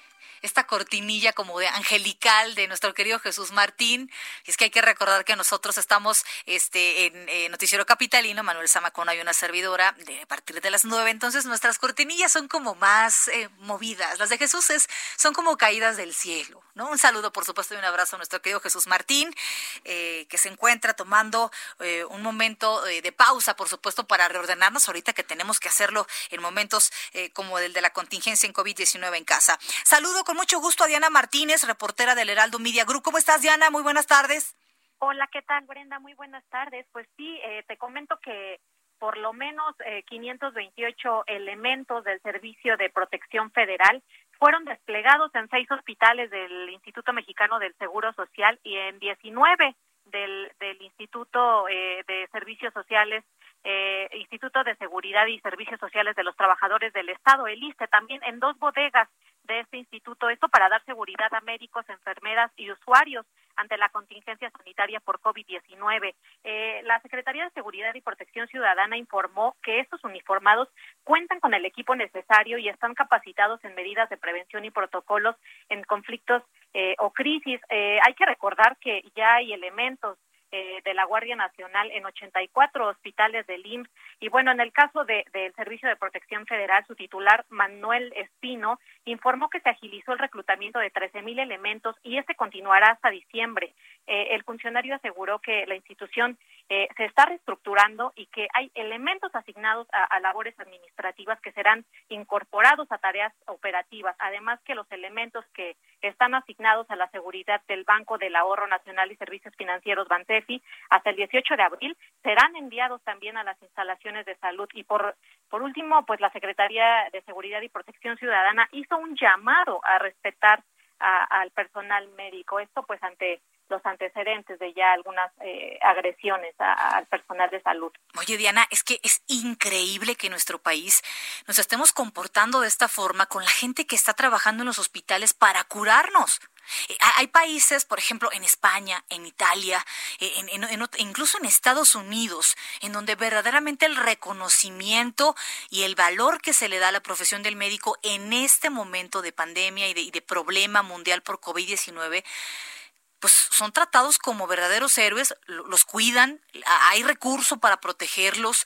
esta cortinilla como de angelical de nuestro querido Jesús Martín. Es que hay que recordar que nosotros estamos este, en eh, Noticiero Capitalino, Manuel Zamacona y una servidora de a partir de las nueve. Entonces nuestras cortinillas son como más eh, movidas. Las de Jesús es, son como caídas del cielo. ¿no? Un saludo, por supuesto, y un abrazo a nuestro querido Jesús Martín, eh, que se encuentra tomando un momento de pausa, por supuesto, para reordenarnos ahorita que tenemos que hacerlo en momentos como el de la contingencia en COVID-19 en casa. Saludo con mucho gusto a Diana Martínez, reportera del Heraldo Media Group. ¿Cómo estás, Diana? Muy buenas tardes. Hola, ¿qué tal, Brenda? Muy buenas tardes. Pues sí, eh, te comento que por lo menos 528 eh, elementos del Servicio de Protección Federal fueron desplegados en seis hospitales del Instituto Mexicano del Seguro Social y en 19 del, del Instituto eh, de Servicios Sociales Instituto de Seguridad y Servicios Sociales de los Trabajadores del Estado, el ISTE, también en dos bodegas de este instituto, esto para dar seguridad a médicos, enfermeras y usuarios ante la contingencia sanitaria por COVID-19. Eh, la Secretaría de Seguridad y Protección Ciudadana informó que estos uniformados cuentan con el equipo necesario y están capacitados en medidas de prevención y protocolos en conflictos eh, o crisis. Eh, hay que recordar que ya hay elementos eh, de la Guardia Nacional en 84 hospitales del IMSS. Y bueno, en el caso del Servicio de Protección Federal, su titular, Manuel Espino, informó que se agilizó el reclutamiento de 13 mil elementos y este continuará hasta diciembre. eh, el funcionario aseguró que la institución eh, se está reestructurando y que hay elementos asignados a, labores administrativas que serán incorporados a tareas operativas, además que los elementos que están asignados a la seguridad del Banco del Ahorro Nacional y Servicios Financieros Bantefi hasta el 18 de abril serán enviados también a las instalaciones de salud y por por último, pues la Secretaría de Seguridad y Protección Ciudadana hizo un llamado a respetar al personal médico. Esto pues ante los antecedentes de ya algunas eh, agresiones al personal de salud. Oye, Diana, es que es increíble que en nuestro país nos estemos comportando de esta forma con la gente que está trabajando en los hospitales para curarnos. Eh, hay países, por ejemplo, en España, en Italia, eh, incluso en Estados Unidos, en donde verdaderamente el reconocimiento y el valor que se le da a la profesión del médico en este momento de pandemia y de, y de problema mundial por COVID-19 pues son tratados como verdaderos héroes, los cuidan, hay recurso para protegerlos,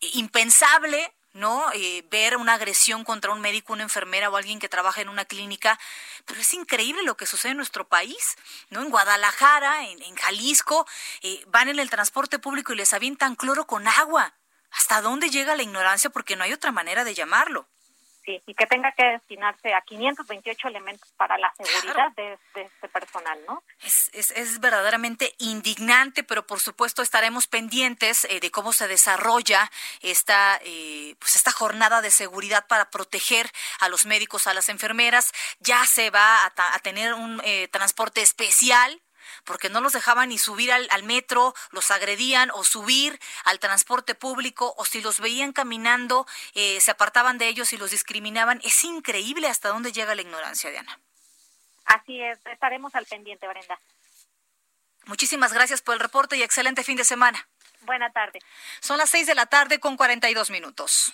impensable ¿no? Eh, ver una agresión contra un médico, una enfermera o alguien que trabaja en una clínica, pero es increíble lo que sucede en nuestro país, ¿no? En Guadalajara, en, Jalisco, eh, van en el transporte público y les avientan cloro con agua. ¿Hasta dónde llega la ignorancia? Porque no hay otra manera de llamarlo sí, y que tenga que destinarse a 528 elementos para la seguridad de, este personal, ¿no? Es, es, es, verdaderamente indignante, pero por supuesto estaremos pendientes eh, de cómo se desarrolla esta, eh, pues esta jornada de seguridad para proteger a los médicos, a las enfermeras. Ya se va a, a tener un eh, transporte especial porque no los dejaban ni subir al, metro, los agredían o subir al transporte público o si los veían caminando eh, se apartaban de ellos y los discriminaban. Es increíble hasta dónde llega la ignorancia, Diana. Así es, estaremos al pendiente, Brenda. Muchísimas gracias por el reporte y excelente fin de semana. Buena tarde. Son las seis de la tarde con 42 minutos.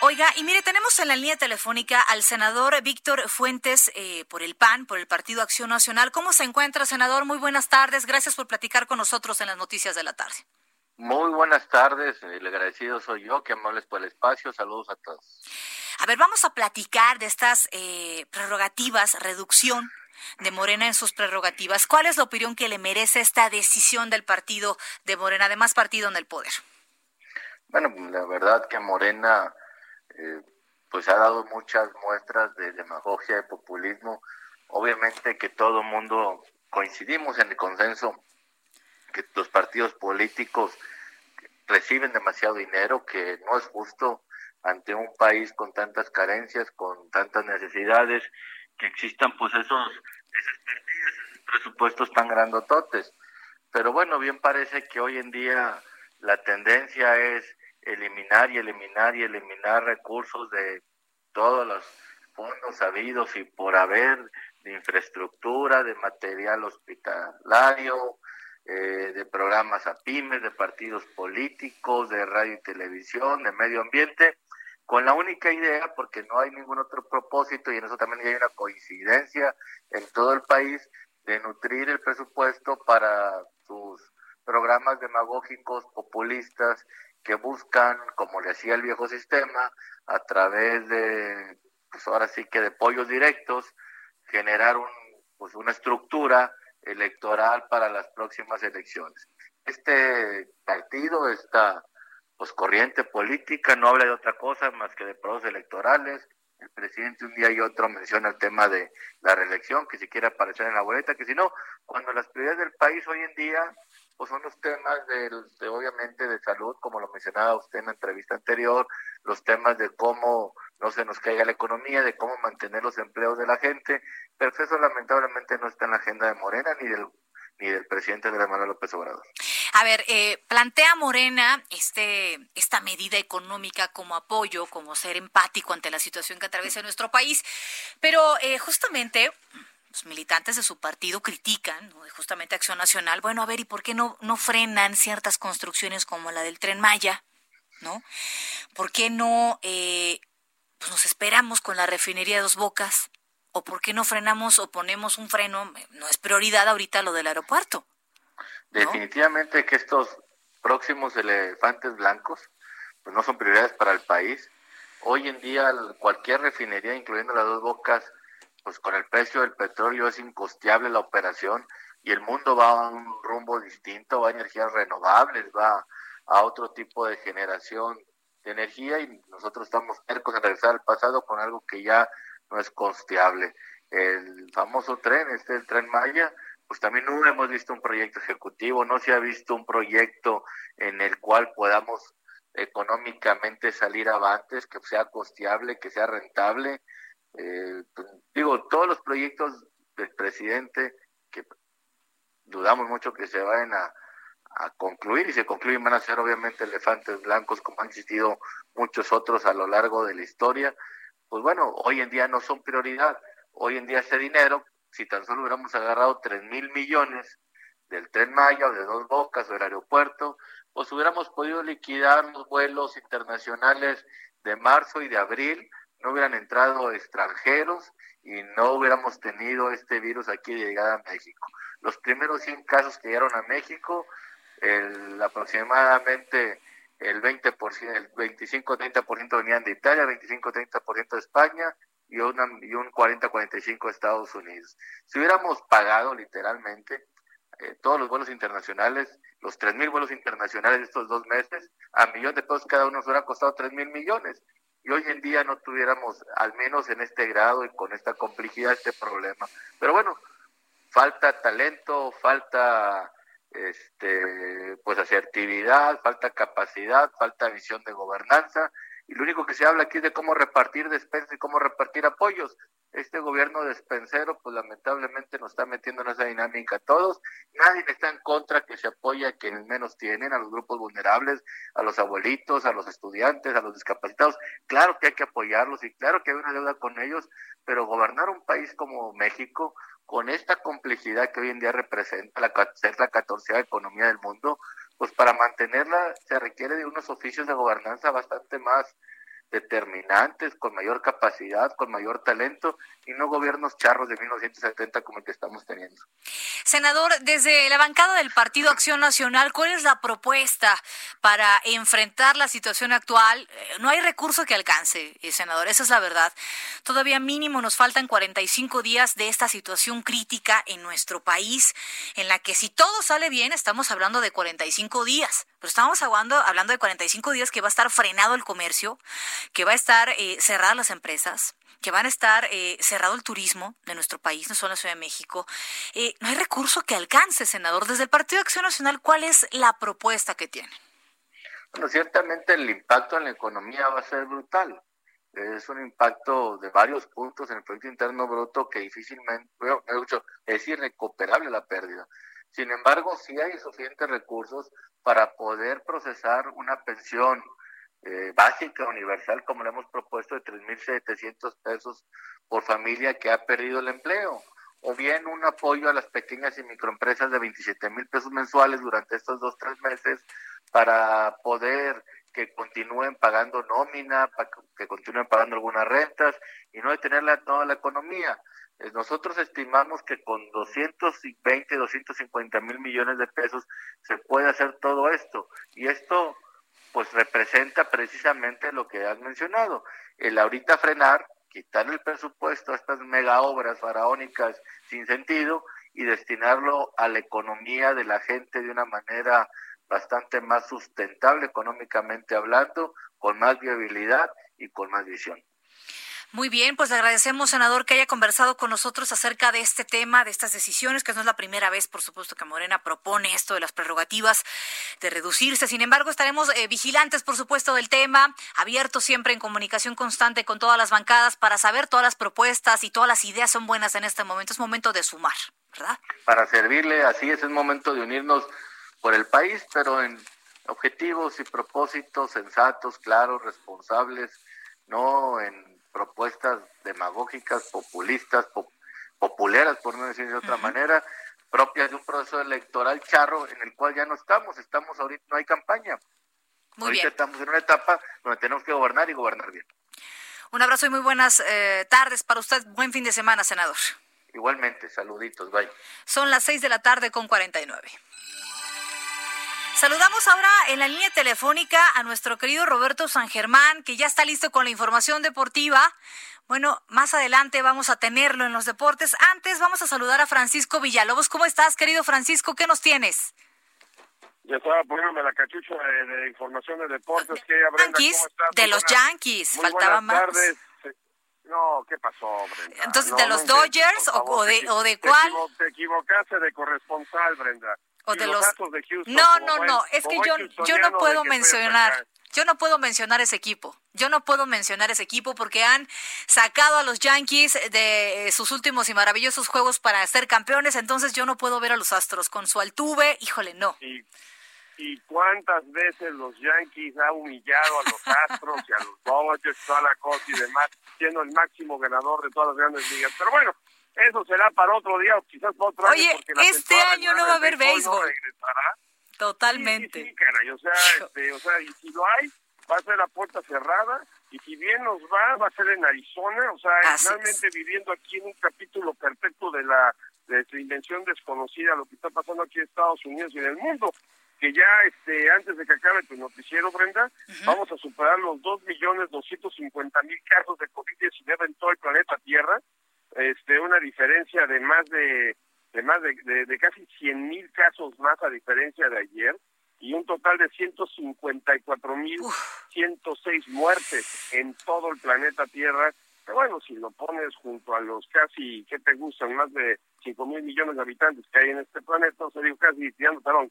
Oiga, y mire, tenemos en la línea telefónica al senador Víctor Fuentes eh, por el PAN, por el Partido Acción Nacional. ¿Cómo se encuentra, senador? Muy buenas tardes. Gracias por platicar con nosotros en las noticias de la tarde. Muy buenas tardes. El agradecido soy yo. Qué amables por el espacio. Saludos a todos. A ver, vamos a platicar de estas eh, prerrogativas, reducción de Morena en sus prerrogativas. ¿Cuál es la opinión que le merece esta decisión del partido de Morena, además partido en el poder? Bueno, la verdad que Morena eh, pues ha dado muchas muestras de demagogia, y populismo. Obviamente que todo mundo coincidimos en el consenso que los partidos políticos reciben demasiado dinero, que no es justo ante un país con tantas carencias, con tantas necesidades, que existan pues esos, esas partidas, esos presupuestos tan grandototes. Pero bueno, bien parece que hoy en día la tendencia es eliminar y eliminar y eliminar recursos de todos los fondos habidos y por haber de infraestructura, de material hospitalario, eh, de programas a pymes, de partidos políticos, de radio y televisión, de medio ambiente, con la única idea, porque no hay ningún otro propósito y en eso también hay una coincidencia en todo el país, de nutrir el presupuesto para sus programas demagógicos, populistas que buscan, como le hacía el viejo sistema, a través de, pues ahora sí que de pollos directos, generar un, pues una estructura electoral para las próximas elecciones. Este partido, esta pues corriente política, no habla de otra cosa más que de procesos electorales. El presidente un día y otro menciona el tema de la reelección, que si quiere aparecer en la boleta, que si no, cuando las prioridades del país hoy en día pues son los temas de, obviamente de salud, como lo mencionaba usted en la entrevista anterior, los temas de cómo no se nos caiga la economía, de cómo mantener los empleos de la gente, pero eso lamentablemente no está en la agenda de Morena ni del ni del presidente de Manuel López Obrador. A ver, eh, plantea Morena este, esta medida económica como apoyo, como ser empático ante la situación que atraviesa nuestro país, pero eh, justamente los militantes de su partido critican, justamente Acción Nacional, bueno, a ver, ¿y por qué no, no frenan ciertas construcciones como la del tren Maya? ¿No? ¿Por qué no eh, pues nos esperamos con la refinería de dos bocas? ¿O por qué no frenamos o ponemos un freno? No es prioridad ahorita lo del aeropuerto. Definitivamente que estos próximos elefantes blancos pues no son prioridades para el país. Hoy en día cualquier refinería, incluyendo las dos bocas, pues con el precio del petróleo es incosteable la operación y el mundo va a un rumbo distinto, va a energías renovables, va a otro tipo de generación de energía y nosotros estamos cercos de regresar al pasado con algo que ya no es costeable. El famoso tren, este el tren Maya, pues también no hemos visto un proyecto ejecutivo, no se ha visto un proyecto en el cual podamos económicamente salir avantes, que sea costeable, que sea rentable. Eh, pues, digo, todos los proyectos del presidente que dudamos mucho que se vayan a, a concluir y se concluyen van a ser obviamente elefantes blancos como han existido muchos otros a lo largo de la historia, pues bueno, hoy en día no son prioridad. Hoy en día ese dinero, si tan solo hubiéramos agarrado tres mil millones del tren Maya o de dos bocas o del aeropuerto, pues hubiéramos podido liquidar los vuelos internacionales de marzo y de abril, no hubieran entrado extranjeros y no hubiéramos tenido este virus aquí de llegada a México. Los primeros 100 casos que llegaron a México, el, aproximadamente el 20%, el 25-30% venían de Italia, 25-30% de España y, y un 40-45% de Estados Unidos. Si hubiéramos pagado literalmente eh, todos los vuelos internacionales, los 3 mil vuelos internacionales de estos dos meses, a millón de pesos cada uno nos hubiera costado 3 mil millones. Y hoy en día no tuviéramos, al menos en este grado y con esta complejidad, este problema. Pero bueno, falta talento, falta este pues asertividad, falta capacidad, falta visión de gobernanza y lo único que se habla aquí es de cómo repartir despensas y cómo repartir apoyos. Este gobierno despensero pues lamentablemente nos está metiendo en esa dinámica a todos. Nadie está en contra que se apoye a quienes menos tienen, a los grupos vulnerables, a los abuelitos, a los estudiantes, a los discapacitados. Claro que hay que apoyarlos y claro que hay una deuda con ellos, pero gobernar un país como México con esta complejidad que hoy en día representa la, ser la catorcea economía del mundo, pues para mantenerla se requiere de unos oficios de gobernanza bastante más determinantes, con mayor capacidad, con mayor talento y no gobiernos charros de 1970 como el que estamos teniendo. Senador, desde la bancada del Partido Acción Nacional, ¿cuál es la propuesta para enfrentar la situación actual? Eh, no hay recurso que alcance, eh, senador, esa es la verdad. Todavía mínimo nos faltan 45 días de esta situación crítica en nuestro país, en la que si todo sale bien, estamos hablando de 45 días, pero estamos hablando, hablando de 45 días que va a estar frenado el comercio, que va a estar eh, cerradas las empresas, que van a estar eh, cerrado el turismo de nuestro país, no solo en la Ciudad de México. Eh, no hay recurso que alcance, senador. Desde el Partido de Acción Nacional, ¿cuál es la propuesta que tienen? Bueno, ciertamente el impacto en la economía va a ser brutal. Es un impacto de varios puntos en el Producto Interno Bruto que difícilmente, es irrecuperable la pérdida. Sin embargo, sí hay suficientes recursos para poder procesar una pensión eh, básica, universal, como le hemos propuesto, de 3.700 pesos por familia que ha perdido el empleo, o bien un apoyo a las pequeñas y microempresas de 27 mil pesos mensuales durante estos dos, tres meses para poder que continúen pagando nómina, para que continúen pagando algunas rentas y no detenerla toda la economía. Eh, nosotros estimamos que con 220, 250 mil millones de pesos se puede hacer todo esto. Y esto pues representa precisamente lo que has mencionado, el ahorita frenar, quitar el presupuesto a estas mega obras faraónicas sin sentido y destinarlo a la economía de la gente de una manera bastante más sustentable económicamente hablando, con más viabilidad y con más visión. Muy bien, pues le agradecemos, senador, que haya conversado con nosotros acerca de este tema, de estas decisiones, que no es la primera vez, por supuesto, que Morena propone esto de las prerrogativas de reducirse. Sin embargo, estaremos eh, vigilantes, por supuesto, del tema, abiertos siempre en comunicación constante con todas las bancadas para saber todas las propuestas y todas las ideas son buenas en este momento. Es momento de sumar, ¿verdad? Para servirle, así es, es momento de unirnos por el país, pero en objetivos y propósitos sensatos, claros, responsables, no en propuestas demagógicas, populistas, populeras, por no decir de otra manera, propias de un proceso electoral charro en el cual ya no estamos, estamos ahorita, no hay campaña. ahorita estamos en una etapa donde tenemos que gobernar y gobernar bien. Un abrazo y muy buenas eh, tardes para usted. Buen fin de semana, senador. Igualmente, saluditos, bye. Son las seis de la tarde con 49. Saludamos ahora en la línea telefónica a nuestro querido Roberto San Germán, que ya está listo con la información deportiva. Bueno, más adelante vamos a tenerlo en los deportes. Antes vamos a saludar a Francisco Villalobos. ¿Cómo estás, querido Francisco? ¿Qué nos tienes? Ya estaba poniéndome la cachucha de, información de deportes. ¿Qué, Yankees, de los Yankees, faltaba más. Tardes. No, ¿qué pasó, Brenda? Entonces, ¿de los Dodgers o, de, o de cuál? Te, equivocaste de corresponsal, Brenda. O de los... no, no, no, es que yo, yo no puedo mencionar. Yo no puedo mencionar ese equipo. Yo no puedo mencionar ese equipo porque han sacado a los Yankees de sus últimos y maravillosos juegos para ser campeones. Entonces yo no puedo ver a los Astros con su altuve. Híjole, no. ¿Y cuántas veces los Yankees ha humillado a los Astros y a los Dodgers, toda la cosa y demás, siendo el máximo ganador de todas las grandes ligas? Pero bueno, eso será para otro día o quizás para otro año. Oye, este año no va a haber béisbol. Totalmente. Sí, caray, o sea, este, o sea, y si lo hay, va a ser la puerta cerrada y si bien nos va, va a ser en Arizona, o sea, realmente viviendo aquí en un capítulo perfecto de la de su invención desconocida, lo que está pasando aquí en Estados Unidos y en el mundo que ya este antes de que acabe tu noticiero, Brenda, vamos a superar los 2.250.000 casos de COVID-19 en todo el planeta Tierra, este una diferencia de más de de más de, de, casi 100.000 casos más a diferencia de ayer y un total de 154.106 muertes en todo el planeta Tierra. Pero bueno, si lo pones junto a los casi, ¿qué te gustan? Más de 5 mil millones de habitantes que hay en este planeta, o sea, digo casi, perdón,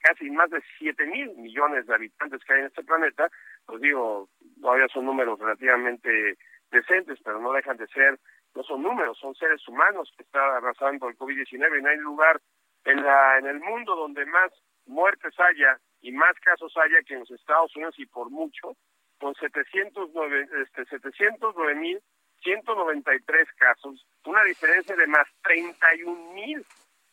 casi más de 7 mil millones de habitantes que hay en este planeta, pues digo, todavía son números relativamente decentes, pero no dejan de ser, no son números, son seres humanos que están arrasando el COVID-19 y no hay lugar en, la, en el mundo donde más muertes haya y más casos haya que en los Estados Unidos y por mucho, con 709 este, 709 mil 193 casos, una diferencia de más 31 mil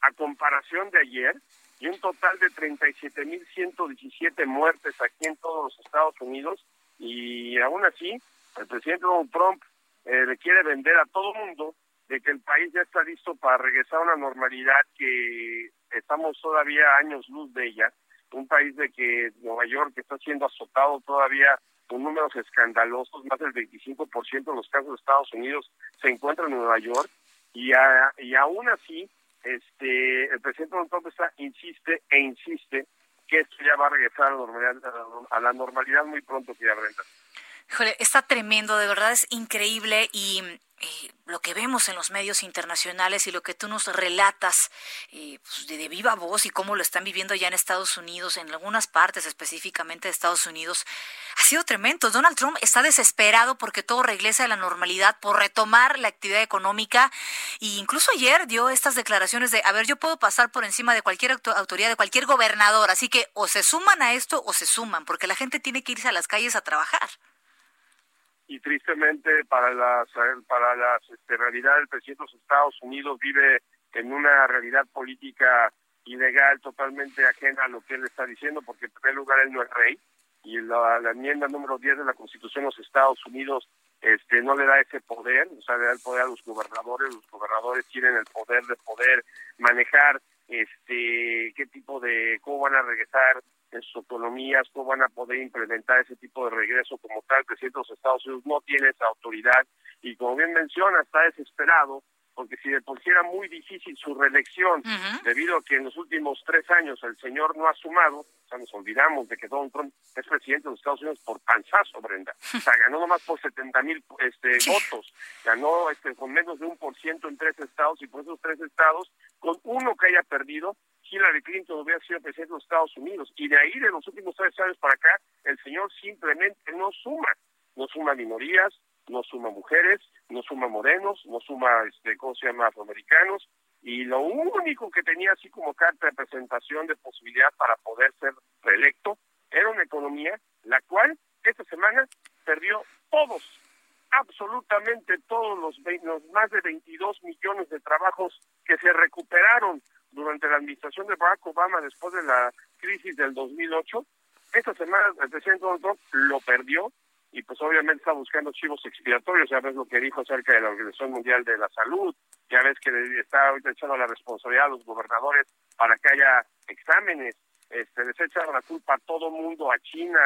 a comparación de ayer, y un total de 37.117 muertes aquí en todos los Estados Unidos. Y aún así el presidente Donald Trump eh, le quiere vender a todo mundo de que el país ya está listo para regresar a una normalidad que estamos todavía años luz de ella, un país de que Nueva York está siendo azotado todavía con números escandalosos, más del 25% de los casos de Estados Unidos se encuentran en Nueva York y, y aún así este, el presidente Donald Trump está, insiste e insiste que esto ya va a regresar a la normalidad, a la normalidad muy pronto, que ya Brenda. Híjole, está tremendo, de verdad es increíble y eh, lo que vemos en los medios internacionales y lo que tú nos relatas eh, pues, de, viva voz y cómo lo están viviendo ya en Estados Unidos, en algunas partes específicamente de Estados Unidos, ha sido tremendo. Donald Trump está desesperado porque todo regrese a la normalidad, por retomar la actividad económica e incluso ayer dio estas declaraciones de, a ver, yo puedo pasar por encima de cualquier autoridad, de cualquier gobernador, así que o se suman a esto o se suman, porque la gente tiene que irse a las calles a trabajar y tristemente para las para las este, realidad el presidente de los Estados Unidos vive en una realidad política ilegal totalmente ajena a lo que él está diciendo porque en primer lugar él no es rey y la, enmienda número 10 de la Constitución de los Estados Unidos este no le da ese poder, o sea, le da el poder a los gobernadores, los gobernadores tienen el poder de poder manejar este qué tipo de cómo van a regresar en sus autonomías, cómo van a poder implementar ese tipo de regreso como tal. De los Estados Unidos no tiene esa autoridad y como bien menciona, está desesperado porque si de por sí era muy difícil su reelección, debido a que en los últimos tres años el señor no ha sumado, o sea, nos olvidamos de que Donald Trump es presidente de los Estados Unidos por panzazo, Brenda. O sea, ganó nomás por 70 mil este, votos, ganó este, con menos de un por ciento en tres estados y por esos tres estados, con uno que haya perdido, Hillary Clinton hubiera sido presidente de los Estados Unidos. Y de ahí, de los últimos tres años para acá, el señor simplemente no suma. No suma minorías, no suma mujeres, no suma morenos, no suma, este, ¿cómo se llama?, afroamericanos. Y lo único que tenía así como carta de presentación de posibilidad para poder ser reelecto era una economía la cual esta semana perdió todos, absolutamente todos los, los más de 22 millones de trabajos que se recuperaron durante la administración de Barack Obama después de la crisis del 2008. Esta semana el presidente Donald Trump lo perdió y pues obviamente está buscando chivos expiatorios, ya ves lo que dijo acerca de la Organización Mundial de la Salud, ya ves que está echando la responsabilidad a los gobernadores para que haya exámenes este, les echan la culpa a todo mundo, a China,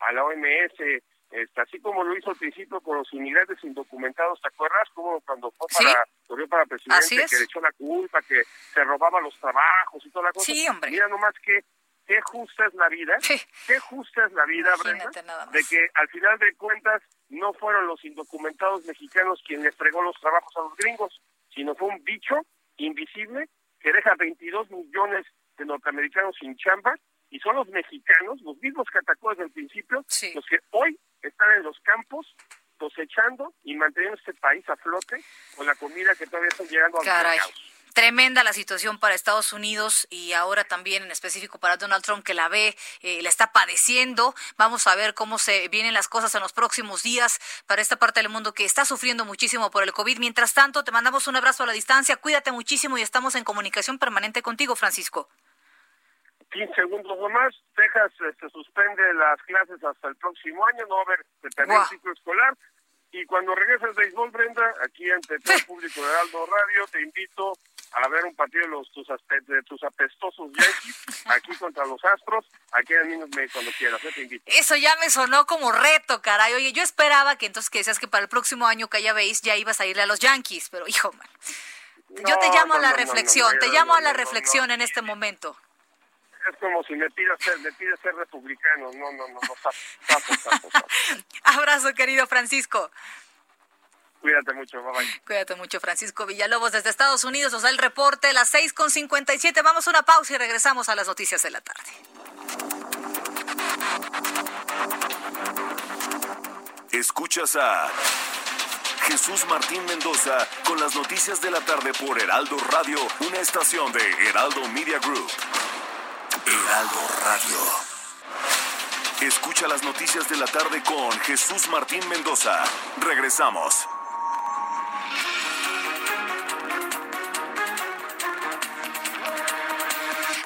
a la OMS, este, así como lo hizo al principio con los inmigrantes indocumentados, ¿te acuerdas? Como cuando fue para, corrió para presidente, que le echó la culpa, que se robaba los trabajos y toda la cosa. Sí, hombre. Mira nomás que qué justa es la vida, qué justa es la vida, Brenda, de que al final de cuentas no fueron los indocumentados mexicanos quienes les fregó los trabajos a los gringos, sino fue un bicho invisible que deja 22 millones de norteamericanos sin chamba y son los mexicanos, los mismos catacoles del principio, los que hoy están en los campos cosechando y manteniendo este país a flote con la comida que todavía están llegando a los mercados tremenda la situación para Estados Unidos y ahora también en específico para Donald Trump que la ve, eh, la está padeciendo. Vamos a ver cómo se vienen las cosas en los próximos días para esta parte del mundo que está sufriendo muchísimo por el COVID. Mientras tanto, te mandamos un abrazo a la distancia, cuídate muchísimo y estamos en comunicación permanente contigo, Francisco. 15 segundos nomás, Texas se este, suspende las clases hasta el próximo año, no va a haber wow. ciclo escolar. Y cuando regreses de béisbol, Brenda, aquí ante todo el público de Aldo Radio, te invito a ver un partido de, los, tus, de tus apestosos Yankees, aquí contra los Astros, aquí en me cuando quieras, ¿eh? te invito. Eso ya me sonó como reto, caray. Oye, yo esperaba que entonces que decías que para el próximo año que ya veis ya ibas a irle a los Yankees, pero hijo, man. Yo te llamo a la reflexión, te llamo a la reflexión en este momento. Es como si me pidas ser, me pides ser republicano. No, no, no, no, Abrazo, querido Francisco. Cuídate mucho, bye bye. Cuídate mucho, Francisco Villalobos, desde Estados Unidos. O sea, el reporte, las 6 con 57. Vamos a una pausa y regresamos a las noticias de la tarde. Escuchas a Jesús Martín Mendoza con las noticias de la tarde por Heraldo Radio, una estación de Heraldo Media Group. Heraldo Radio. Escucha las noticias de la tarde con Jesús Martín Mendoza. Regresamos.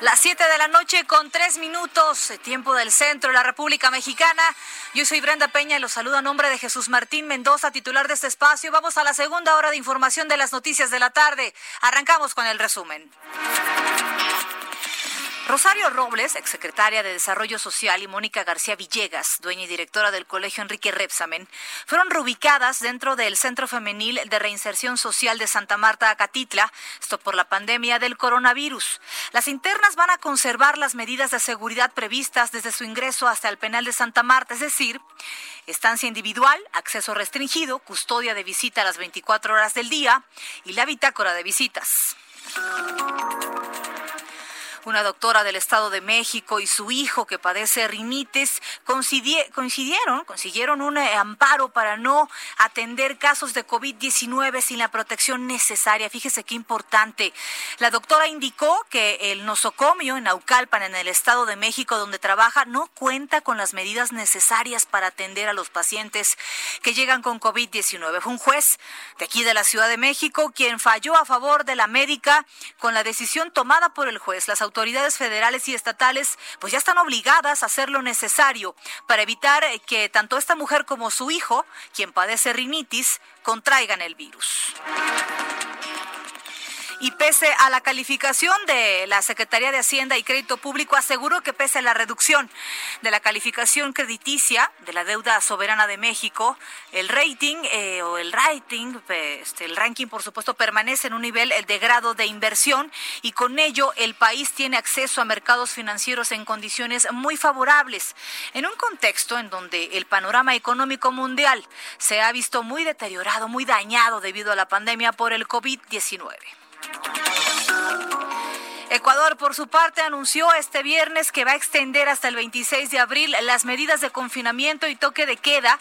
Las 7 de la noche con 3 minutos, tiempo del centro de la República Mexicana. Yo soy Brenda Peña y los saludo a nombre de Jesús Martín Mendoza, titular de este espacio. Vamos a la segunda hora de información de las noticias de la tarde. Arrancamos con el resumen. Rosario Robles, exsecretaria de Desarrollo Social, y Mónica García Villegas, dueña y directora del Colegio Enrique Repsamen, fueron reubicadas dentro del Centro Femenil de Reinserción Social de Santa Marta, Acatitla, esto por la pandemia del coronavirus. Las internas van a conservar las medidas de seguridad previstas desde su ingreso hasta el penal de Santa Marta, es decir, estancia individual, acceso restringido, custodia de visita a las 24 horas del día y la bitácora de visitas una doctora del Estado de México y su hijo que padece rinitis coincidieron, consiguieron un eh, amparo para no atender casos de COVID-19 sin la protección necesaria. Fíjese qué importante. La doctora indicó que el nosocomio en Naucalpan, en el Estado de México, donde trabaja, no cuenta con las medidas necesarias para atender a los pacientes que llegan con COVID-19. Fue un juez de aquí de la Ciudad de México quien falló a favor de la médica con la decisión tomada por el juez. Las autoridades federales y estatales pues ya están obligadas a hacer lo necesario para evitar eh, que tanto esta mujer como su hijo, quien padece rinitis, contraigan el virus. Y pese a la calificación de la Secretaría de Hacienda y Crédito Público, aseguró que pese a la reducción de la calificación crediticia de la deuda soberana de México, el rating eh, o el rating, este, el ranking por supuesto, permanece en un nivel de grado de inversión y con ello el país tiene acceso a mercados financieros en condiciones muy favorables, en un contexto en donde el panorama económico mundial se ha visto muy deteriorado, muy dañado debido a la pandemia por el COVID-19. Ecuador, por su parte, anunció este viernes que va a extender hasta el 26 de abril las medidas de confinamiento y toque de queda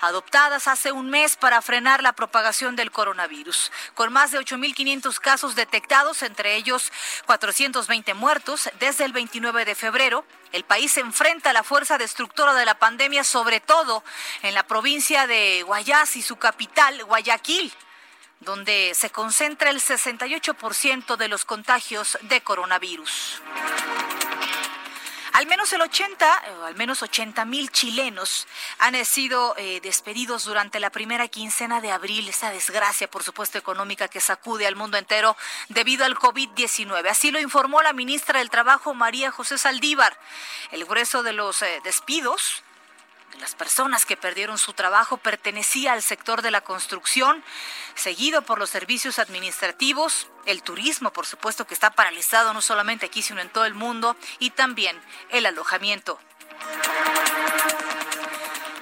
adoptadas hace un mes para frenar la propagación del coronavirus. Con más de 8.500 casos detectados, entre ellos 420 muertos, desde el 29 de febrero, el país enfrenta a la fuerza destructora de la pandemia, sobre todo en la provincia de Guayas y su capital, Guayaquil donde se concentra el 68% de los contagios de coronavirus. Al menos el 80, o al menos 80 mil chilenos han sido eh, despedidos durante la primera quincena de abril. Esa desgracia, por supuesto, económica que sacude al mundo entero debido al COVID-19. Así lo informó la ministra del Trabajo, María José Saldívar. El grueso de los eh, despidos las personas que perdieron su trabajo pertenecía al sector de la construcción, seguido por los servicios administrativos, el turismo, por supuesto, que está paralizado no solamente aquí, sino en todo el mundo, y también el alojamiento.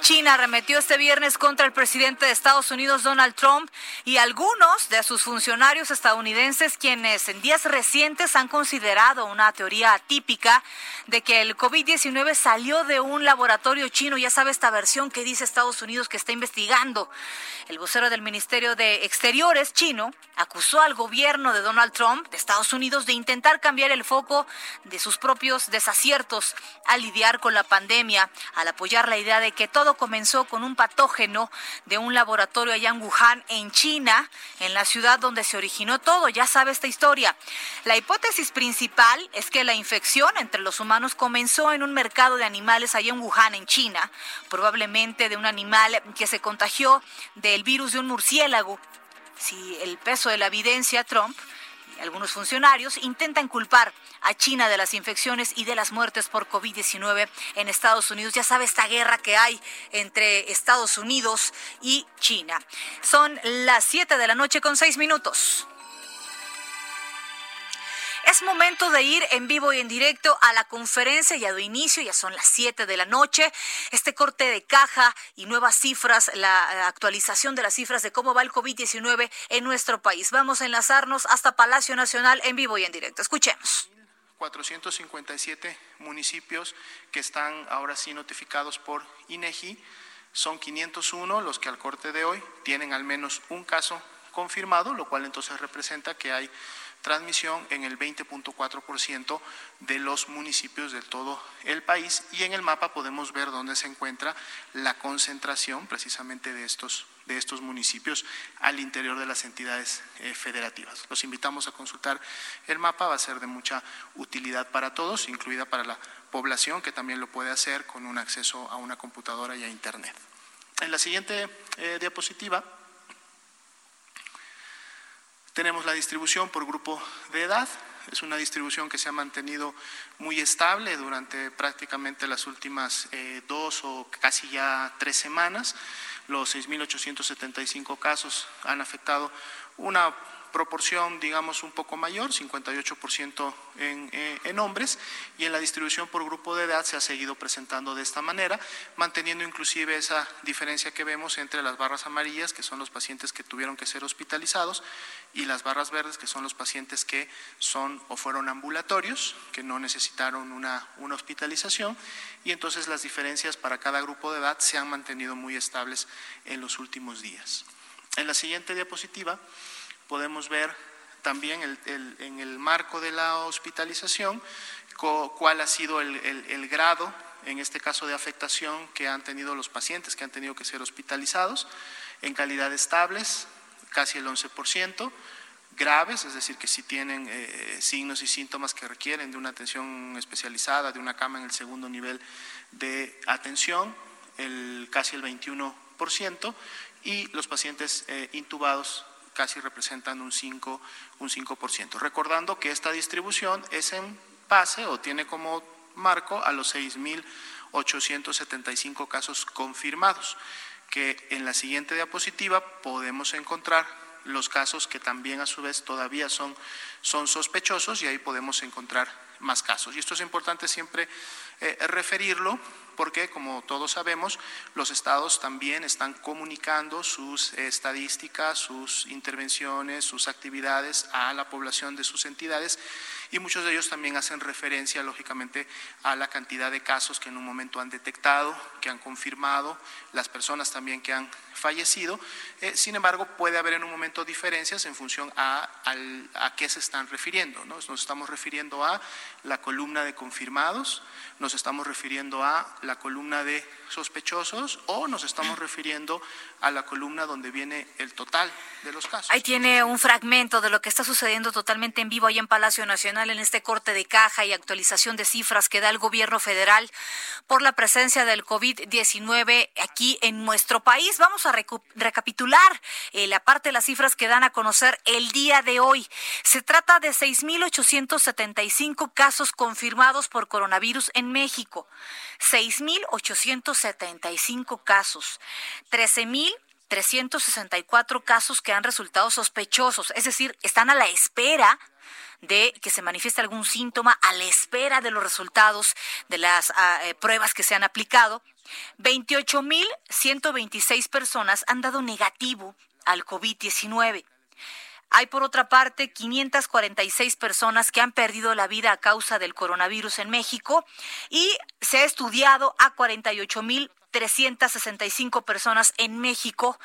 China arremetió este viernes contra el presidente de Estados Unidos, Donald Trump, y algunos de sus funcionarios estadounidenses, quienes en días recientes han considerado una teoría atípica de que el COVID-19 salió de un laboratorio chino. Ya sabe esta versión que dice Estados Unidos que está investigando. El vocero del Ministerio de Exteriores chino acusó al gobierno de Donald Trump de Estados Unidos de intentar cambiar el foco de sus propios desaciertos al lidiar con la pandemia, al apoyar la idea de que todo comenzó con un patógeno de un laboratorio allá en Wuhan, en China, en la ciudad donde se originó todo. Ya sabe esta historia. La hipótesis principal es que la infección entre los humanos comenzó en un mercado de animales allá en Wuhan, en China, probablemente de un animal que se contagió del virus de un murciélago. Si el peso de la evidencia, Trump algunos funcionarios intentan culpar a China de las infecciones y de las muertes por COVID-19 en Estados Unidos. Ya sabe esta guerra que hay entre Estados Unidos y China. Son las 7 de la noche con 6 minutos. Es momento de ir en vivo y en directo a la conferencia, ya de inicio, ya son las 7 de la noche. Este corte de caja y nuevas cifras, la actualización de las cifras de cómo va el COVID-19 en nuestro país. Vamos a enlazarnos hasta Palacio Nacional en vivo y en directo. Escuchemos. 457 municipios que están ahora sí notificados por INEGI. Son 501 los que al corte de hoy tienen al menos un caso confirmado, lo cual entonces representa que hay transmisión en el 20.4% de los municipios de todo el país y en el mapa podemos ver dónde se encuentra la concentración precisamente de estos, de estos municipios al interior de las entidades eh, federativas. Los invitamos a consultar el mapa, va a ser de mucha utilidad para todos, incluida para la población que también lo puede hacer con un acceso a una computadora y a Internet. En la siguiente eh, diapositiva tenemos la distribución por grupo de edad. Es una distribución que se ha mantenido muy estable durante prácticamente las últimas eh, dos o casi ya tres semanas. Los 6.875 casos han afectado una proporción, digamos, un poco mayor, 58% en, eh, en hombres, y en la distribución por grupo de edad se ha seguido presentando de esta manera, manteniendo inclusive esa diferencia que vemos entre las barras amarillas, que son los pacientes que tuvieron que ser hospitalizados, y las barras verdes, que son los pacientes que son o fueron ambulatorios, que no necesitaron una, una hospitalización, y entonces las diferencias para cada grupo de edad se han mantenido muy estables en los últimos días. En la siguiente diapositiva podemos ver también en el marco de la hospitalización cuál ha sido el, grado, en este caso de afectación, que han tenido los pacientes que han tenido que ser hospitalizados en calidad estables, casi el 11%, graves, es decir, que si tienen eh, signos y síntomas que requieren de una atención especializada, de una cama en el segundo nivel de atención, el, casi el 21%, y los pacientes eh, intubados casi representan un 5%, un 5%. Recordando que esta distribución es en base o tiene como marco a los 6.875 casos confirmados, que en la siguiente diapositiva podemos encontrar los casos que también a su vez todavía son, son sospechosos y ahí podemos encontrar más casos. Y esto es importante siempre eh, referirlo porque, como todos sabemos, los estados también están comunicando sus estadísticas, sus intervenciones, sus actividades a la población de sus entidades y muchos de ellos también hacen referencia, lógicamente, a la cantidad de casos que en un momento han detectado, que han confirmado, las personas también que han fallecido. Eh, sin embargo, puede haber en un momento diferencias en función a, a qué se están refiriendo. ¿no? Nos estamos refiriendo a la columna de confirmados, nos estamos refiriendo a la columna de sospechosos o nos estamos refiriendo a la columna donde viene el total de los casos. Ahí tiene un fragmento de lo que está sucediendo totalmente en vivo ahí en Palacio Nacional en este corte de caja y actualización de cifras que da el gobierno federal por la presencia del COVID-19 aquí en nuestro país. Vamos a recapitular eh, la parte de las cifras que dan a conocer el día de hoy. Se trata de 6.875 casos confirmados por coronavirus en México. 6.875 casos, 13.364 casos que han resultado sospechosos, es decir, están a la espera de que se manifieste algún síntoma, a la espera de los resultados de las ah, eh, pruebas que se han aplicado. 28.126 personas han dado negativo al COVID-19. Hay, por otra parte, 546 personas que han perdido la vida a causa del coronavirus en México y se ha estudiado a 48.365 personas en México.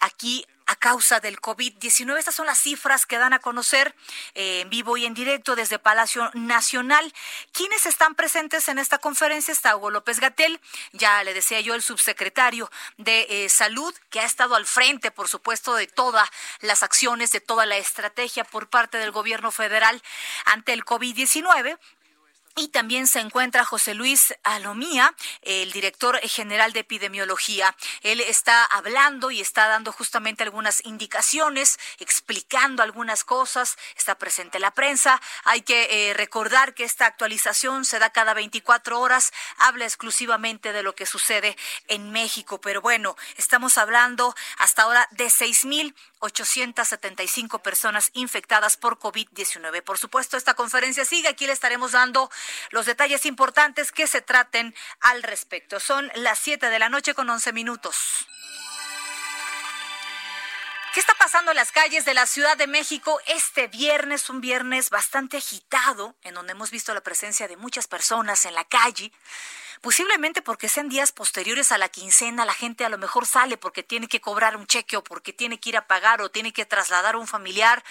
Aquí a causa del COVID-19. Estas son las cifras que dan a conocer eh, en vivo y en directo desde Palacio Nacional. ¿Quiénes están presentes en esta conferencia? Está Hugo López Gatel, ya le decía yo, el subsecretario de eh, Salud, que ha estado al frente, por supuesto, de todas las acciones, de toda la estrategia por parte del gobierno federal ante el COVID-19. Y también se encuentra José Luis Alomía, el director general de epidemiología. Él está hablando y está dando justamente algunas indicaciones, explicando algunas cosas. Está presente la prensa. Hay que eh, recordar que esta actualización se da cada 24 horas. Habla exclusivamente de lo que sucede en México. Pero bueno, estamos hablando hasta ahora de 6.875 personas infectadas por COVID-19. Por supuesto, esta conferencia sigue. Aquí le estaremos dando los detalles importantes que se traten al respecto. Son las 7 de la noche con 11 minutos. ¿Qué está pasando en las calles de la Ciudad de México este viernes? Un viernes bastante agitado, en donde hemos visto la presencia de muchas personas en la calle. Posiblemente porque sean días posteriores a la quincena, la gente a lo mejor sale porque tiene que cobrar un cheque o porque tiene que ir a pagar o tiene que trasladar a un familiar.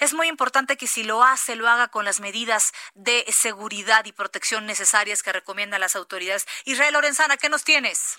Es muy importante que si lo hace, lo haga con las medidas de seguridad y protección necesarias que recomiendan las autoridades. Israel Lorenzana, ¿qué nos tienes?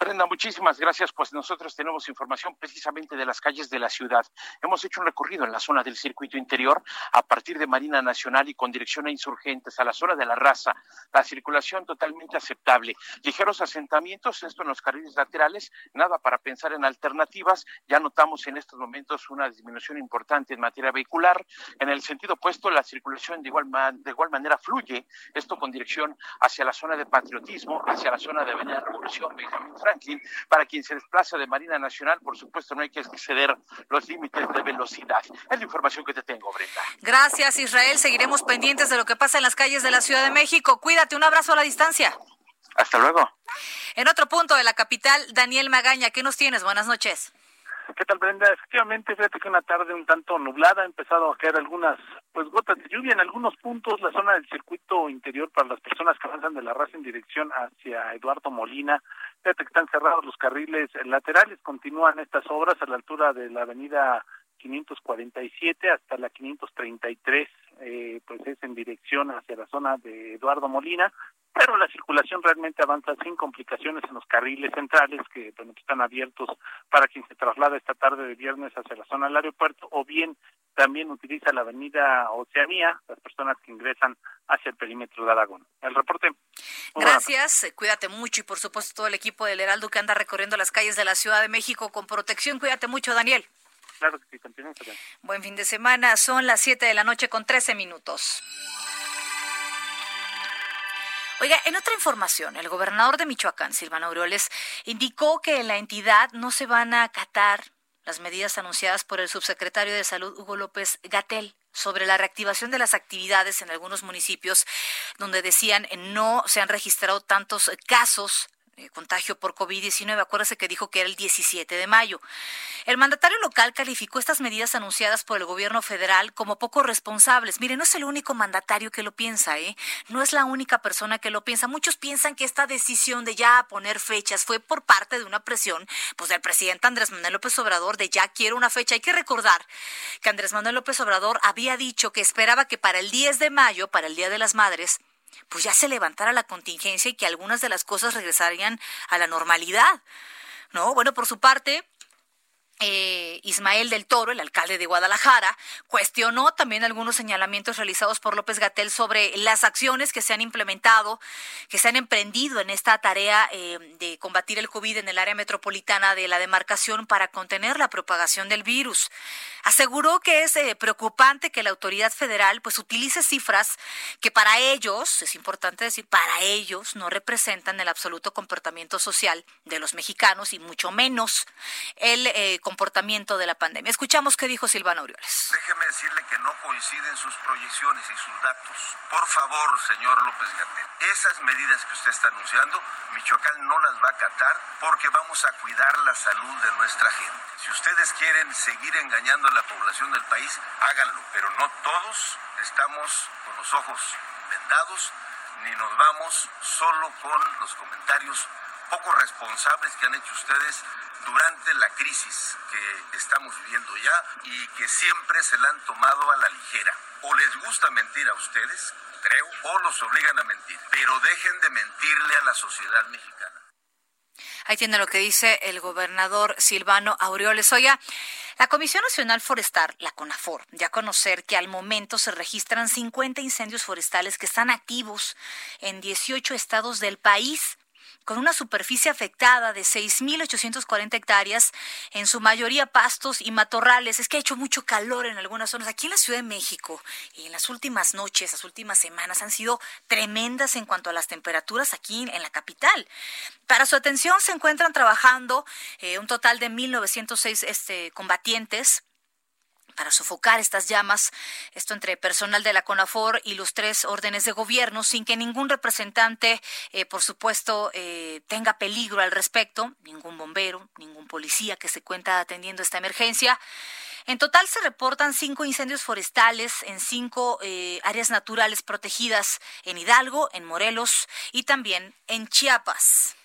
Brenda, muchísimas gracias. Pues nosotros tenemos información precisamente de las calles de la ciudad. Hemos hecho un recorrido en la zona del circuito interior a partir de Marina Nacional y con dirección a insurgentes, a la zona de la raza. La circulación totalmente aceptable. Ligeros asentamientos, esto en los carriles laterales, nada para pensar en alternativas. Ya notamos en estos momentos una disminución importante en materia vehicular. En el sentido opuesto, la circulación de igual, de igual manera fluye, esto con dirección hacia la zona de patriotismo, hacia la zona de Avenida Revolución, Benjamín Franklin. Para quien se desplaza de Marina Nacional, por supuesto, no hay que exceder los límites de velocidad. Es la información que te tengo, Brenda. Gracias, Israel. Seguiremos pendientes de lo que pasa en las calles de la Ciudad de México. Cuídate, un abrazo a la distancia. Hasta luego. En otro punto de la capital, Daniel Magaña, ¿qué nos tienes? Buenas noches. ¿Qué tal, Brenda? Efectivamente, fíjate que una tarde un tanto nublada, ha empezado a caer algunas pues gotas de lluvia en algunos puntos, la zona del circuito interior para las personas que avanzan de la raza en dirección hacia Eduardo Molina. Fíjate que están cerrados los carriles laterales, continúan estas obras a la altura de la avenida 547 hasta la 533, eh, pues es en dirección hacia la zona de Eduardo Molina pero la circulación realmente avanza sin complicaciones en los carriles centrales que están abiertos para quien se traslada esta tarde de viernes hacia la zona del aeropuerto o bien también utiliza la avenida Oceanía, las personas que ingresan hacia el perímetro de Aragón. El reporte. Gracias, cuídate mucho y por supuesto todo el equipo del Heraldo que anda recorriendo las calles de la Ciudad de México con protección. Cuídate mucho, Daniel. Claro que sí, Buen fin de semana, son las 7 de la noche con 13 minutos. Oiga, en otra información, el gobernador de Michoacán, Silvano Aureoles, indicó que en la entidad no se van a acatar las medidas anunciadas por el subsecretario de Salud, Hugo López Gatel sobre la reactivación de las actividades en algunos municipios donde decían no se han registrado tantos casos contagio por COVID-19. Acuérdese que dijo que era el 17 de mayo. El mandatario local calificó estas medidas anunciadas por el gobierno federal como poco responsables. Mire, no es el único mandatario que lo piensa, ¿eh? No es la única persona que lo piensa. Muchos piensan que esta decisión de ya poner fechas fue por parte de una presión, pues del presidente Andrés Manuel López Obrador de ya quiero una fecha. Hay que recordar que Andrés Manuel López Obrador había dicho que esperaba que para el 10 de mayo, para el Día de las Madres, pues ya se levantara la contingencia y que algunas de las cosas regresarían a la normalidad. No, bueno, por su parte, eh, Ismael del Toro, el alcalde de Guadalajara, cuestionó también algunos señalamientos realizados por López Gatel sobre las acciones que se han implementado, que se han emprendido en esta tarea eh, de combatir el COVID en el área metropolitana de la demarcación para contener la propagación del virus. Aseguró que es eh, preocupante que la autoridad federal pues utilice cifras que para ellos, es importante decir, para ellos no representan el absoluto comportamiento social de los mexicanos y mucho menos el comportamiento de la pandemia. Escuchamos qué dijo Silvano Aureoles. Déjeme decirle que no coinciden sus proyecciones y sus datos. Por favor, señor López Gatel, esas medidas que usted está anunciando, Michoacán no las va a acatar porque vamos a cuidar la salud de nuestra gente. Si ustedes quieren seguir engañando a la población del país, háganlo, pero no todos estamos con los ojos vendados ni nos vamos solo con los comentarios poco responsables que han hecho ustedes durante la crisis que estamos viviendo ya y que siempre se la han tomado a la ligera. O les gusta mentir a ustedes, creo, o los obligan a mentir, pero dejen de mentirle a la sociedad mexicana. Ahí tiene lo que dice el gobernador Silvano Aureoles. Oiga, la Comisión Nacional Forestal, la CONAFOR, ya conocer que al momento se registran 50 incendios forestales que están activos en 18 estados del país con una superficie afectada de 6.840 hectáreas, en su mayoría pastos y matorrales. Es que ha hecho mucho calor en algunas zonas. Aquí en la Ciudad de México, y en las últimas noches, las últimas semanas han sido tremendas en cuanto a las temperaturas aquí en la capital. Para su atención se encuentran trabajando eh, un total de 1.906 este, combatientes para sofocar estas llamas, esto entre personal de la CONAFOR y los tres órdenes de gobierno, sin que ningún representante, eh, por supuesto, eh, tenga peligro al respecto, ningún bombero, ningún policía que se cuenta atendiendo esta emergencia. En total se reportan cinco incendios forestales en cinco eh, áreas naturales protegidas en Hidalgo, en Morelos y también en Chiapas.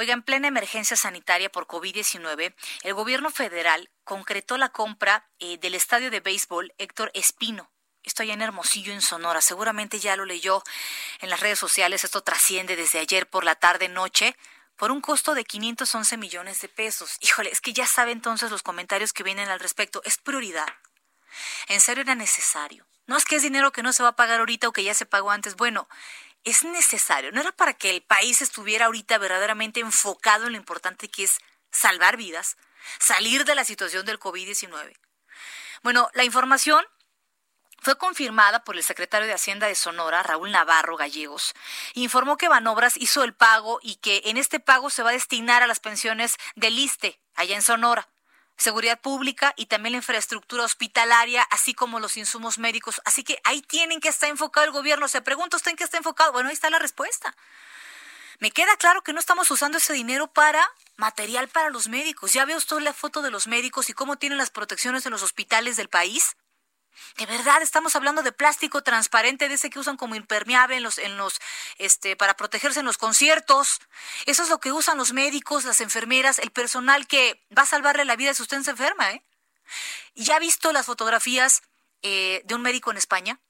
Oiga, en plena emergencia sanitaria por COVID-19, el gobierno federal concretó la compra eh, del estadio de béisbol Héctor Espino. Esto allá en Hermosillo, en Sonora. Seguramente ya lo leyó en las redes sociales. Esto trasciende desde ayer por la tarde-noche por un costo de 511 millones de pesos. Híjole, es que ya sabe entonces los comentarios que vienen al respecto. Es prioridad. En serio era necesario. No es que es dinero que no se va a pagar ahorita o que ya se pagó antes. Bueno, es necesario. No era para que el país estuviera ahorita verdaderamente enfocado en lo importante que es salvar vidas, salir de la situación del COVID-19. Bueno, la información fue confirmada por el secretario de Hacienda de Sonora, Raúl Navarro Gallegos, informó que Banobras hizo el pago y que en este pago se va a destinar a las pensiones del ISTE, allá en Sonora seguridad pública y también la infraestructura hospitalaria, así como los insumos médicos. Así que ahí tienen que estar enfocado el gobierno. Se pregunta usted en qué está enfocado. Bueno, ahí está la respuesta. Me queda claro que no estamos usando ese dinero para material para los médicos. Ya ve usted la foto de los médicos y cómo tienen las protecciones en los hospitales del país. De verdad, estamos hablando de plástico transparente, de ese que usan como impermeable en los, en los, este, para protegerse en los conciertos. Eso es lo que usan los médicos, las enfermeras, el personal que va a salvarle la vida si usted se enferma, ¿eh? ¿Ya ha visto las fotografías eh, de un médico en España?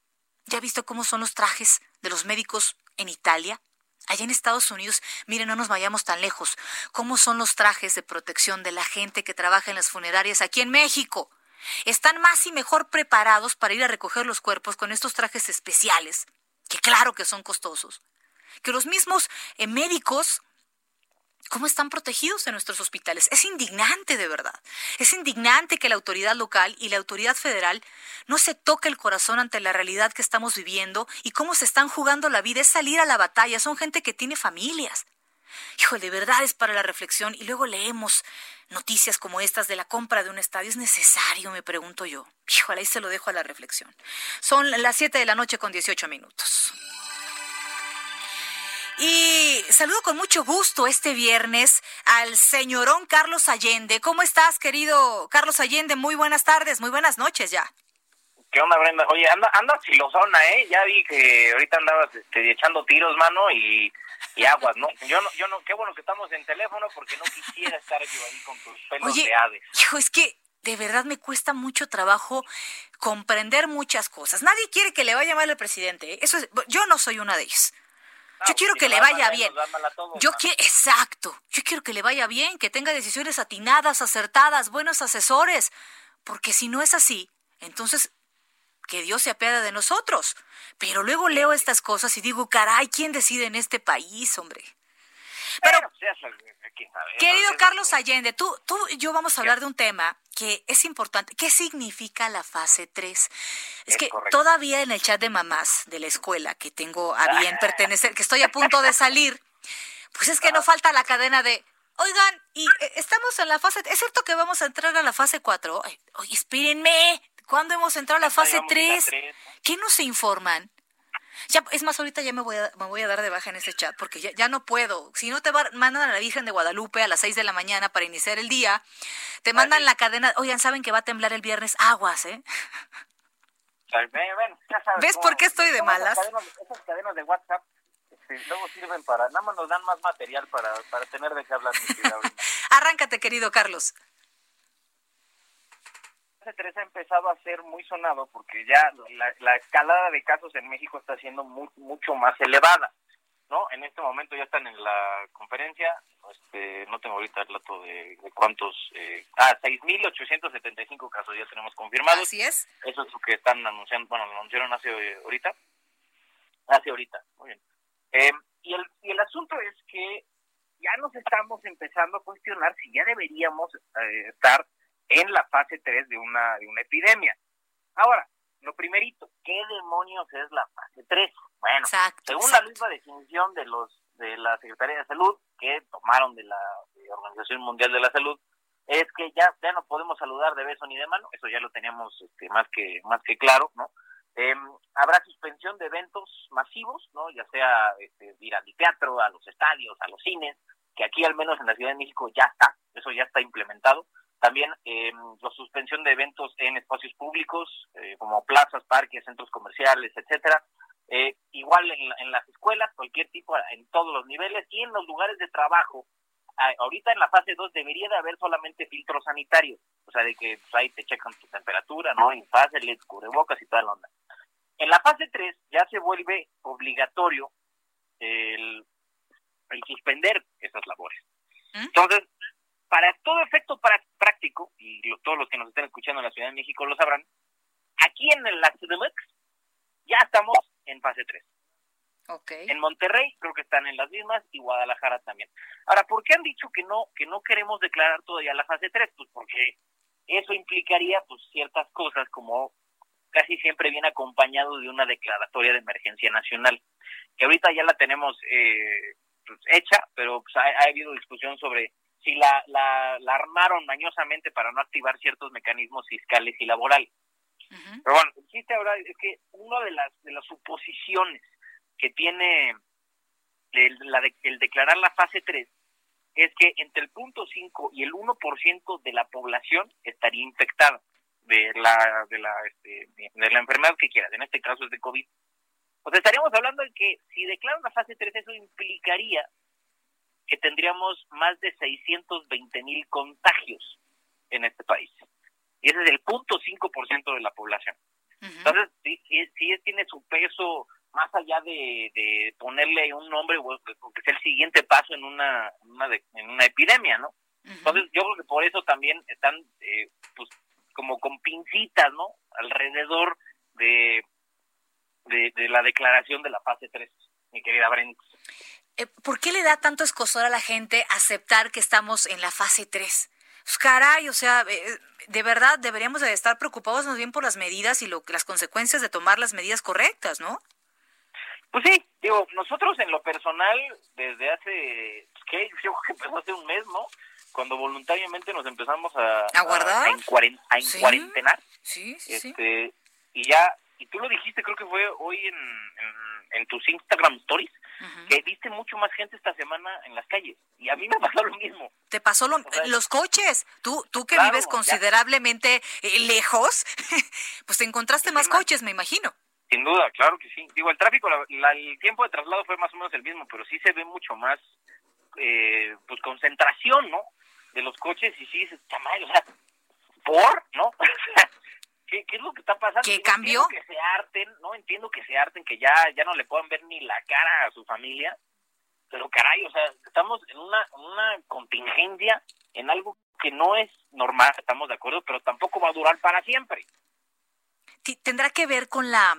¿Ya ha visto cómo son los trajes de los médicos en Italia? Allá en Estados Unidos, miren, no nos vayamos tan lejos. ¿Cómo son los trajes de protección de la gente que trabaja en las funerarias aquí en México? Están más y mejor preparados para ir a recoger los cuerpos con estos trajes especiales, que claro que son costosos, que los mismos eh, médicos ¿Cómo están protegidos en nuestros hospitales? Es indignante, de verdad. Es indignante que la autoridad local y la autoridad federal no se toque el corazón ante la realidad que estamos viviendo y cómo se están jugando la vida. Es salir a la batalla. Son gente que tiene familias. Hijo, de verdad es para la reflexión. Y luego leemos noticias como estas de la compra de un estadio. ¿Es necesario? Me pregunto yo. Híjole, ahí se lo dejo a la reflexión. Son las 7 de la noche con 18 minutos. Y saludo con mucho gusto este viernes al señorón Carlos Allende. ¿Cómo estás, querido Carlos Allende? Muy buenas tardes, muy buenas noches ya. ¿Qué onda, Brenda? Oye, anda, anda filosona, ¿eh? Ya vi que ahorita andabas este, echando tiros, mano, y, y aguas, ¿no? Yo no, yo no, qué bueno que estamos en teléfono porque no quisiera estar yo ahí con tus pelos Oye, de aves. Hijo, es que de verdad me cuesta mucho trabajo comprender muchas cosas. Nadie quiere que le vaya mal al presidente. ¿eh? Eso es, yo no soy una de ellas. Yo quiero si que le va vaya mal, bien. todos, Yo quiero, exacto. Yo quiero que le vaya bien, que tenga decisiones atinadas, acertadas, buenos asesores. Porque si no es así, entonces que Dios se apiade de nosotros. Pero luego leo estas cosas y digo, caray, ¿quién decide en este país, hombre? Pero, pues. Querido Carlos Allende, tú, tú y yo vamos a hablar de un tema que es importante. ¿Qué significa la fase 3? Es, que correcto. todavía en el chat de mamás de la escuela que tengo a bien pertenecer, que estoy a punto de salir, pues es que no falta la cadena de, oigan, y eh, estamos en la fase, ¿es cierto que vamos a entrar a la fase 4? Ay, Oye, espérenme, ¿cuándo hemos entrado a la fase Vamos en la 3? tres. ¿Qué nos informan? Ya, es más, ahorita ya me voy, a, me voy a dar de baja en ese chat porque ya, ya no puedo. Si no te va- mandan a la Virgen de Guadalupe a las 6 de la mañana para iniciar el día, te mandan la cadena, oigan, ¿saben que va a temblar el viernes? Aguas, ¿eh? Ya sabes ¿Ves por qué estoy de cómo esas malas? cadenas- Esas cadenas de WhatsApp este, luego sirven para, nada más nos dan más material para, para tener de qué hablar. Arráncate, querido Carlos. Fase 3 ha empezado a ser muy sonado porque ya la, la escalada de casos en México está siendo mu- mucho más elevada, ¿no? En este momento ya están en la conferencia, este, no tengo ahorita el dato de, de cuántos, eh, ah, 6.875 casos ya tenemos confirmados. Así es. Eso es lo que están anunciando, bueno, lo anunciaron hace eh, ahorita, hace ahorita, muy bien. Eh, y, el, y el asunto es que ya nos estamos empezando a cuestionar si ya deberíamos eh, estar en la fase 3 de una, de una epidemia. Ahora, lo primerito, ¿qué demonios es la fase 3? Bueno, según la misma definición de los de la Secretaría de Salud que tomaron de la de Organización Mundial de la Salud, es que ya ya no podemos saludar de beso ni de mano, eso ya lo teníamos este, más que más que claro, ¿no? Eh, habrá suspensión de eventos masivos, ¿no? Ya sea este, ir al teatro, a los estadios, a los cines, que aquí al menos en la Ciudad de México ya está, eso ya está implementado. También eh, la suspensión de eventos en espacios públicos, eh, como plazas, parques, centros comerciales, etcétera. Eh, igual en, en las escuelas, cualquier tipo, en todos los niveles y en los lugares de trabajo. Ah, ahorita en la fase 2 debería de haber solamente filtros sanitarios, o sea, de que pues, ahí te checan tu temperatura, ¿no? Y les cubrebocas y toda la onda. En la fase 3 ya se vuelve obligatorio el, el suspender esas labores. Entonces, para todo efecto práctico, y lo- todos los que nos estén escuchando en la Ciudad de México lo sabrán, aquí en la CDMX ya estamos en fase 3. En Monterrey creo que están en las mismas y Guadalajara también. Ahora, ¿por qué han dicho que no que no queremos declarar todavía la fase 3? Pues porque eso implicaría pues ciertas cosas como casi siempre viene acompañado de una declaratoria de emergencia nacional, que ahorita ya la tenemos eh, pues, hecha, pero pues, ha, ha habido discusión sobre si la, la, la armaron mañosamente para no activar ciertos mecanismos fiscales y laborales. Pero bueno, el chiste ahora es que una de las, de las suposiciones que tiene el, la de- el declarar la fase 3 es que entre el punto 5 y el 1% de la población estaría infectada de la de la este, de la enfermedad que quieras, en este caso es de COVID. Pues estaríamos hablando de que si declaran la fase 3 eso implicaría que tendríamos más de 620 mil contagios en este país. Y ese es el punto 5% de la población. Entonces, sí, sí, tiene su peso más allá de, de ponerle un nombre o que sea el siguiente paso en una, de- en una epidemia, ¿no? Entonces, yo creo que por eso también están, eh, pues, como con pincitas, ¿no? Alrededor de, de, de la declaración de la fase 3, mi querida Brent. Eh, ¿Por qué le da tanto escosor a la gente aceptar que estamos en la fase 3? Pues, caray, o sea, eh, de verdad deberíamos de estar preocupados más bien por las medidas y lo, las consecuencias de tomar las medidas correctas, ¿no? Pues sí, digo, nosotros en lo personal, desde hace, pues, ¿qué? Yo creo que empezó hace un mes, ¿no? Cuando voluntariamente nos empezamos a... ¿A guardar? A, encuaren- a encuarentenar. Sí, sí, sí. Este, y ya y tú lo dijiste, creo que fue hoy en, en, tus Instagram Stories, que viste mucho más gente esta semana en las calles. Y a mí me pasó lo mismo. Te pasó lo, los coches. Tú, tú que vives considerablemente eh, lejos, pues te encontraste más coches, me imagino. Sin duda, claro que sí. Digo, el tráfico, el tiempo de traslado fue más o menos el mismo, pero sí se ve mucho más, eh, pues, concentración, ¿no? De los coches y sí, está mal, o sea, ¿por? ¿No? ¿Qué, ¿Qué, es lo que está pasando? ¿Qué cambió? que se harten, ¿no? Entiendo que se harten, que ya, ya no le puedan ver ni la cara a su familia, pero caray, o sea, estamos en una, una contingencia, en algo que no es normal, estamos de acuerdo, pero tampoco va a durar para siempre. Tendrá que ver con la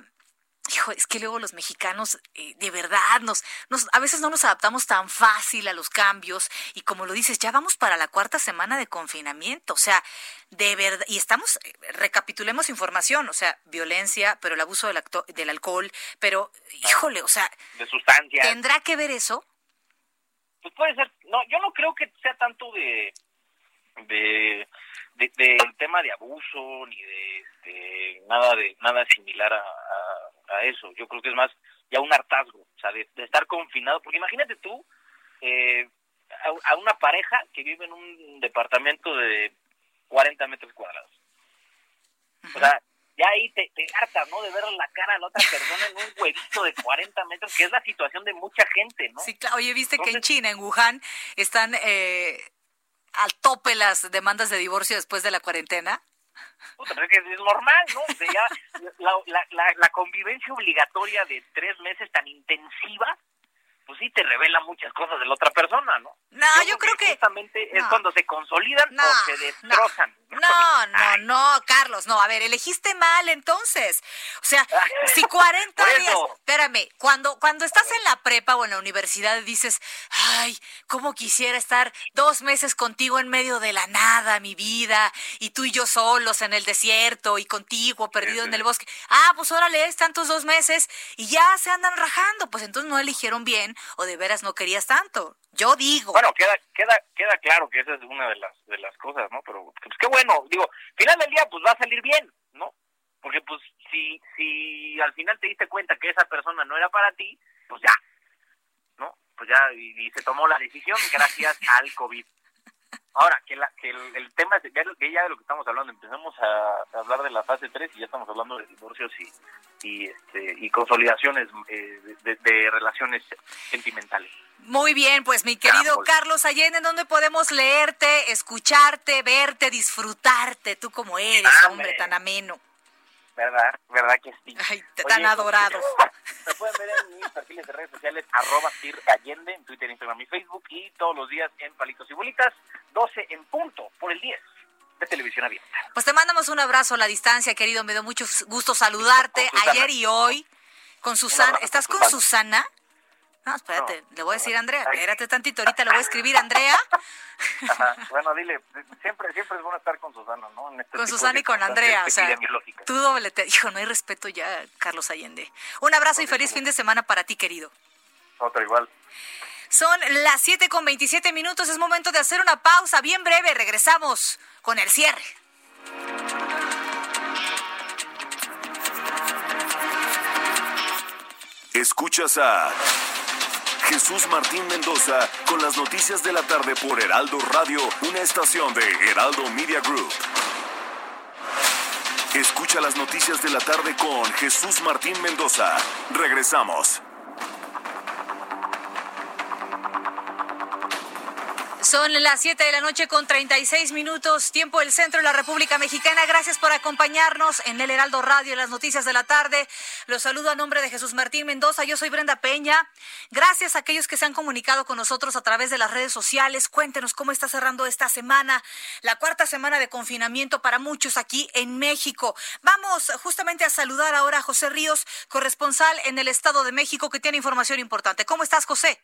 hijo, es que luego los mexicanos eh, de verdad nos, nos, a veces no nos adaptamos tan fácil a los cambios y como lo dices, ya vamos para la cuarta semana de confinamiento, o sea, de verdad, y estamos, eh, recapitulemos información, o sea, violencia, pero el abuso del, del alcohol, pero, híjole, o sea, de sustancias. ¿Tendrá que ver eso? Pues puede ser, no, yo no creo que sea tanto de, de, del tema de abuso ni de este, nada de nada similar a a eso. Yo creo que es más ya un hartazgo, o sea, de, estar confinado. Porque imagínate tú eh, a, una pareja que vive en un departamento de 40 metros cuadrados. O sea, ya ahí te, te hartas, ¿no? De ver la cara a la otra persona en un huevito de 40 metros, que es la situación de mucha gente, ¿no? Sí, claro. Oye, viste que en China, en Wuhan, están eh, al tope las demandas de divorcio después de la cuarentena que es normal, ¿no? la, la, la, convivencia obligatoria de tres meses tan intensiva, pues sí te revela muchas cosas de la otra persona, ¿no? No, yo, creo, que, justamente es cuando se consolidan o se destrozan. No, no, no, Carlos, no, a ver, elegiste mal entonces. O sea, si 40 días, espérame, cuando cuando estás en la prepa o en la universidad dices, "Ay, cómo quisiera estar dos meses contigo en medio de la nada, mi vida, y tú y yo solos en el desierto y contigo perdido en el bosque." Ah, pues órale, es tantos dos meses y ya se andan rajando, pues entonces no eligieron bien o de veras no querías tanto. Yo digo. Bueno, queda queda queda claro que esa es una de las de las cosas, ¿no? Pero pues qué bueno, digo, final del día pues va a salir bien, ¿no? Porque pues si si al final te diste cuenta que esa persona no era para ti, pues ya, ¿no? Pues ya y, se tomó la decisión gracias al COVID. Ahora, que, la, que el, tema es que ya de lo que estamos hablando, empezamos a, hablar de la fase 3 y ya estamos hablando de divorcios y, y, este, y consolidaciones eh, de, relaciones sentimentales. Muy bien, pues mi querido Carlos Allende, ¿en dónde podemos leerte, escucharte, verte, disfrutarte, tú como eres, hombre tan ameno? ¿Verdad? ¿Verdad que sí? Ay, tan adorado. Me pueden ver en mis perfiles de redes sociales, arroba Sir Allende, en Twitter, Instagram y Facebook, y todos los días en Palitos y Bolitas, 12 en punto, por el 10 de televisión abierta. Pues te mandamos un abrazo a la distancia, querido. Me dio mucho gusto saludarte ayer y hoy con Susana. ¿Estás con Susana? No, espérate, le voy a decir a Andrea, espérate tantito, ahorita le voy a escribir a Andrea. Bueno, dile, siempre, siempre es bueno estar con Susana, ¿no? Este con Susana y con Andrea, o sea, tú doble te dijo, no hay respeto ya, Carlos Allende. Un abrazo y feliz fin de semana para ti, querido. Otro igual. Son las 7 con 27 minutos, es momento de hacer una pausa bien breve, regresamos con el cierre. Escuchas a Jesús Martín Mendoza con las noticias de la tarde por Heraldo Radio, una estación de Heraldo Media Group. Escucha las noticias de la tarde con Jesús Martín Mendoza. Regresamos. Son las 7 de la noche con 36 minutos, tiempo del centro de la República Mexicana. Gracias por acompañarnos en el Heraldo Radio, en las noticias de la tarde. Los saludo a nombre de Jesús Martín Mendoza. Yo soy Brenda Peña. Gracias a aquellos que se han comunicado con nosotros a través de las redes sociales. Cuéntenos cómo está cerrando esta semana, la cuarta semana de confinamiento para muchos aquí en México. Vamos justamente a saludar ahora a José Ríos, corresponsal en el Estado de México, que tiene información importante. ¿Cómo estás, José?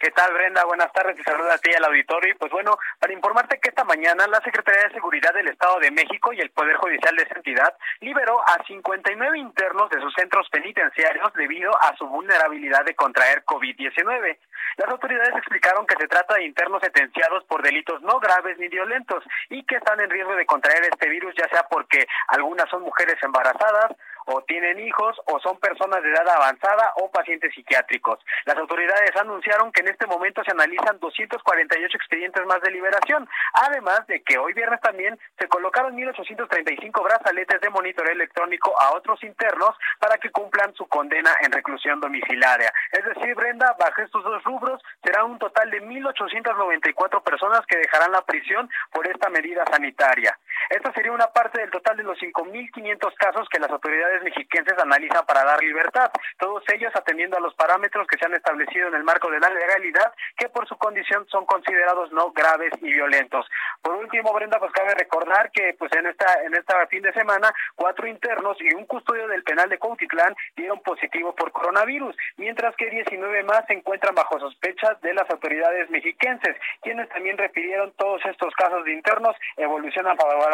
¿Qué tal, Brenda? Buenas tardes. Te saluda a ti al auditorio. Y pues bueno, para informarte que esta mañana la Secretaría de Seguridad del Estado de México y el Poder Judicial de esa entidad liberó a 59 internos de sus centros penitenciarios debido a su vulnerabilidad de contraer COVID-19. Las autoridades explicaron que se trata de internos sentenciados por delitos no graves ni violentos y que están en riesgo de contraer este virus, ya sea porque algunas son mujeres embarazadas, o tienen hijos o son personas de edad avanzada o pacientes psiquiátricos. Las autoridades anunciaron que en este momento se analizan 248 expedientes más de liberación, además de que hoy viernes también se colocaron 1.835 brazaletes de monitoreo electrónico a otros internos para que cumplan su condena en reclusión domiciliaria. Es decir, Brenda, bajo estos dos rubros será un total de 1.894 personas que dejarán la prisión por esta medida sanitaria. Esta sería una parte del total de los 5.500 casos que las autoridades mexiquenses analizan para dar libertad, todos ellos atendiendo a los parámetros que se han establecido en el marco de la legalidad, que por su condición son considerados no graves y violentos. Por último, Brenda, pues cabe recordar que pues en esta en esta fin de semana cuatro internos y un custodio del penal de Cuautitlán dieron positivo por coronavirus, mientras que 19 más se encuentran bajo sospecha de las autoridades mexiquenses, quienes también refirieron todos estos casos de internos evolucionan favorablemente.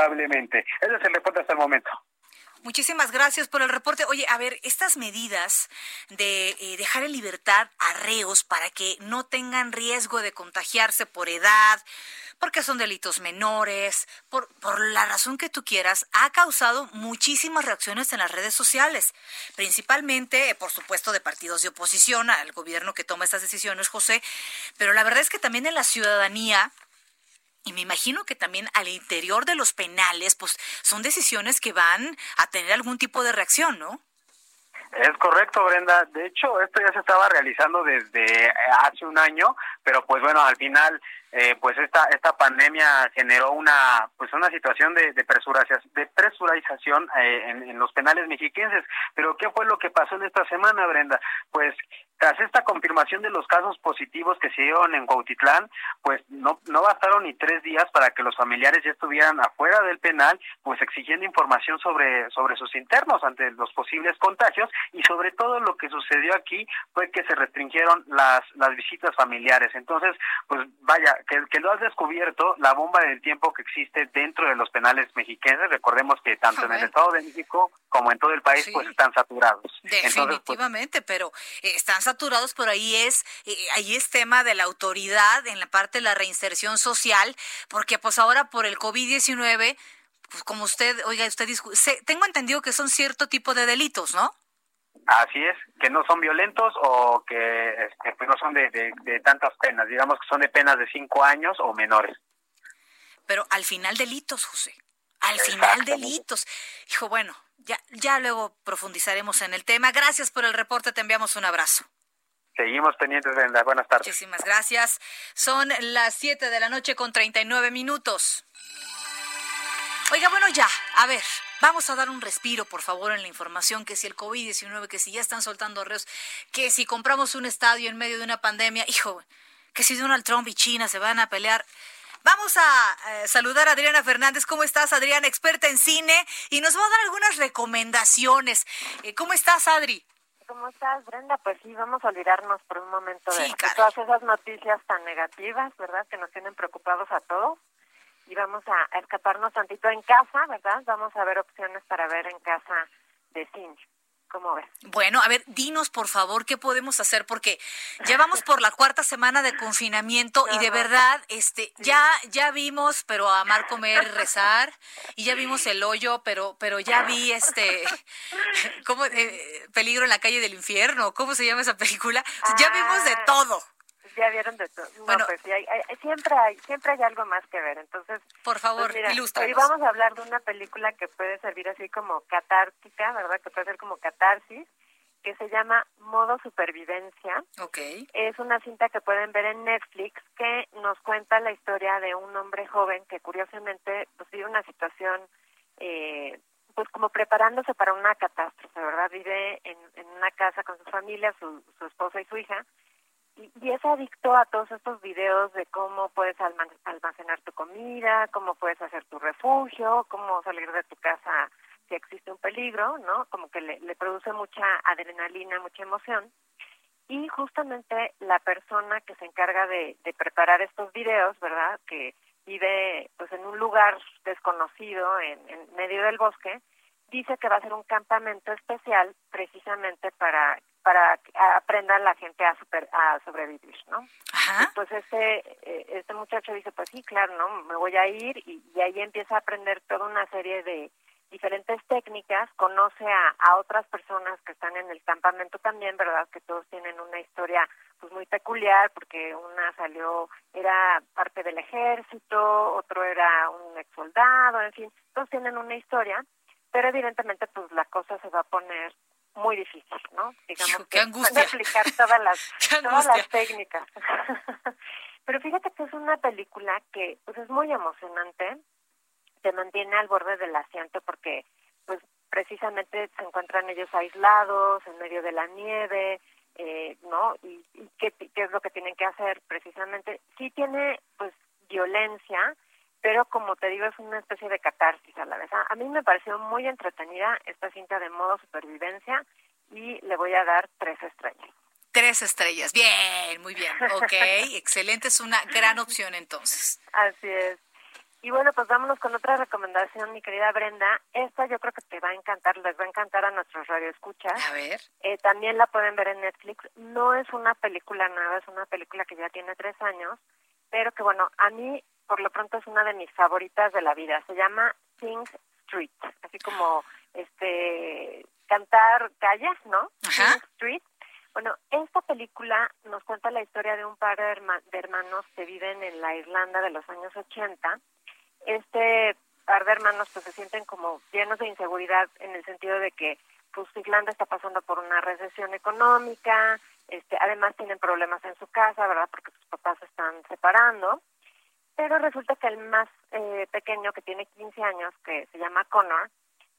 Ese es el reporte hasta el momento. Muchísimas gracias por el reporte. Oye, a ver, estas medidas de eh, dejar en libertad a reos para que no tengan riesgo de contagiarse por edad, porque son delitos menores, por, por la razón que tú quieras, ha causado muchísimas reacciones en las redes sociales, principalmente, por supuesto, de partidos de oposición al gobierno que toma estas decisiones, José, pero la verdad es que también en la ciudadanía y me imagino que también al interior de los penales, pues son decisiones que van a tener algún tipo de reacción, ¿no? Es correcto, Brenda. De hecho, esto ya se estaba realizando desde hace un año, pero pues bueno, al final eh, pues esta esta pandemia generó una pues una situación de, de de presurización eh, en, los penales mexiquenses. Pero ¿qué fue lo que pasó en esta semana, Brenda? Pues tras esta confirmación de los casos positivos que se dieron en Cuautitlán, pues no no bastaron ni tres días para que los familiares ya estuvieran afuera del penal, pues exigiendo información sobre sobre sus internos ante los posibles contagios y sobre todo lo que sucedió aquí fue que se restringieron las las visitas familiares. Entonces, pues vaya, que, que, lo has descubierto la bomba del tiempo que existe dentro de los penales mexicanos. Recordemos que tanto en el Estado de México como en todo el país, sí. pues están saturados. Definitivamente, Entonces, pues, pero eh, están saturados, pero ahí es, eh, ahí es tema de la autoridad en la parte de la reinserción social, porque pues ahora por el COVID-19, pues como usted, oiga, usted se, tengo entendido que son cierto tipo de delitos, ¿no? Así es, que no son violentos o que este, pues no son de, de, de, tantas penas, digamos que son de penas de cinco años o menores. Pero al final delitos, José, al final delitos. Hijo, bueno, ya, ya luego profundizaremos en el tema. Gracias por el reporte, te enviamos un abrazo. Seguimos pendientes, Brenda. Buenas tardes. Muchísimas gracias. Son las 7 de la noche con 39 minutos. Oiga, bueno, ya, a ver, vamos a dar un respiro, por favor, en la información, que si el COVID-19, que si ya están soltando arreos, que si compramos un estadio en medio de una pandemia, hijo, que si Donald Trump y China se van a pelear. Vamos a eh, saludar a Adriana Fernández. ¿Cómo estás, Adriana, experta en cine? Y nos va a dar algunas recomendaciones. Eh, ¿Cómo estás, Adri? ¿Cómo estás, Brenda? Pues sí, vamos a olvidarnos por un momento de, de todas esas noticias tan negativas, ¿verdad? Que nos tienen preocupados a todos y vamos a, a, escaparnos tantito en casa, ¿verdad? Vamos a ver opciones para ver en casa de cine. ¿Cómo ves? Bueno, a ver, dinos por favor qué podemos hacer porque ya vamos por la cuarta semana de confinamiento y de verdad, este, ya ya vimos, pero amar, comer, rezar y ya vimos el hoyo, pero pero ya vi este, cómo eh, peligro en la calle del infierno, ¿cómo se llama esa película? Ya vimos de todo ya vieron de todo. No, bueno, pues sí, hay, hay, siempre hay siempre hay algo más que ver. Entonces, por favor, pues mira, Hoy vamos a hablar de una película que puede servir así como catártica, ¿verdad? Que puede ser como catarsis, que se llama Modo Supervivencia. Okay. Es una cinta que pueden ver en Netflix que nos cuenta la historia de un hombre joven que curiosamente pues vive una situación eh, pues como preparándose para una catástrofe, ¿verdad? Vive en, en una casa con su familia, su, su esposa y su hija, y es adicto a todos estos videos de cómo puedes almacenar tu comida, cómo puedes hacer tu refugio, cómo salir de tu casa si existe un peligro, ¿no? Como que le, le produce mucha adrenalina, mucha emoción. Y justamente la persona que se encarga de, de preparar estos videos, ¿verdad? Que vive pues en un lugar desconocido en, en medio del bosque, dice que va a ser un campamento especial precisamente para para que aprenda la gente a super, a sobrevivir, ¿no? Ajá. Pues este este muchacho dice, pues sí, claro, ¿no? Me voy a ir y, y ahí empieza a aprender toda una serie de diferentes técnicas conoce a, a otras personas que están en el campamento también, ¿verdad? Que todos tienen una historia pues muy peculiar porque una salió, era parte del ejército, otro era un ex soldado, en fin, todos tienen una historia, pero evidentemente pues la cosa se va a poner muy difícil, ¿no? Digamos que angustia. aplicar todas las, todas las técnicas. pero fíjate que es una película que pues es muy emocionante, te mantiene al borde del asiento porque pues precisamente se encuentran ellos aislados en medio de la nieve, eh, ¿no? Y, qué, qué, es lo que tienen que hacer precisamente. Sí tiene, como te digo, es una especie de catarsis a la vez. A, mí me pareció muy entretenida esta cinta de modo supervivencia y le voy a dar tres estrellas. Tres estrellas, bien, muy bien, ok, excelente, es una gran opción entonces. Así es. Y bueno, pues vámonos con otra recomendación, mi querida Brenda. Esta yo creo que te va a encantar, les va a encantar a nuestros radioescuchas. A ver. Eh, también la pueden ver en Netflix. No es una película nueva, es una película que ya tiene tres años, pero que bueno, a mí por lo pronto es una de mis favoritas de la vida. Se llama Sing Street, así como este cantar calle, ¿no? Sing Street. Bueno, esta película nos cuenta la historia de un par de, de hermanos que viven en la Irlanda de los años 80 este par de hermanos pues se sienten como llenos de inseguridad en el sentido de que pues Irlanda está pasando por una recesión económica, este, además tienen problemas en su casa, ¿verdad? Porque sus papás se están separando, pero resulta que el más eh, pequeño, que tiene 15 años, que se llama Connor,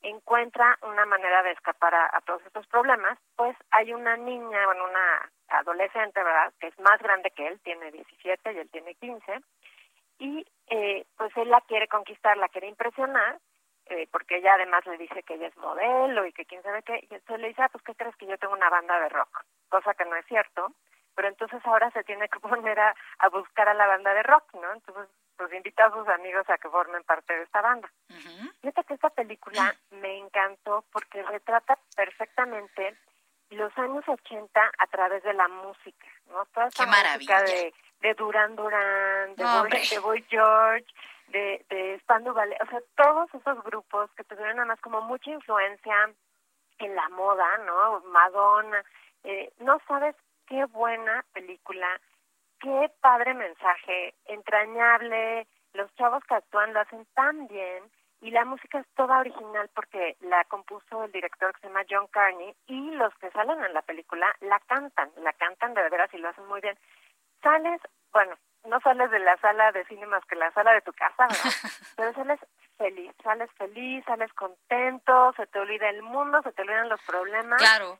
encuentra una manera de escapar a, todos estos problemas, pues hay una niña, bueno, una adolescente, ¿verdad?, que es más grande que él, tiene 17 y él tiene 15, y eh, pues él la quiere conquistar, la quiere impresionar, eh, porque ella además le dice que ella es modelo y que quién sabe qué, y entonces le dice, ah, pues ¿qué crees que yo tengo una banda de rock? Cosa que no es cierto, pero entonces ahora se tiene que poner a, a buscar a la banda de rock, ¿no? Entonces pues invita a sus amigos a que formen parte de esta banda. Fíjate que esta película me encantó porque retrata perfectamente los años 80 a través de la música, ¿no? Toda esta música de de Duran Duran, de, Boy, George, de, de Spandau Ballet, o sea, todos esos grupos que tuvieron además como mucha influencia en la moda, ¿no? Madonna, eh, no sabes qué buena película, qué padre mensaje, entrañable, los chavos que actúan lo hacen tan bien y la música es toda original porque la compuso el director que se llama John Carney y los que salen en la película la cantan, la cantan de veras y lo hacen muy bien sales, bueno, no sales de la sala de cine más que la sala de tu casa, ¿verdad? Pero sales feliz, sales feliz, sales contento, se te olvida el mundo, se te olvidan los problemas. Claro.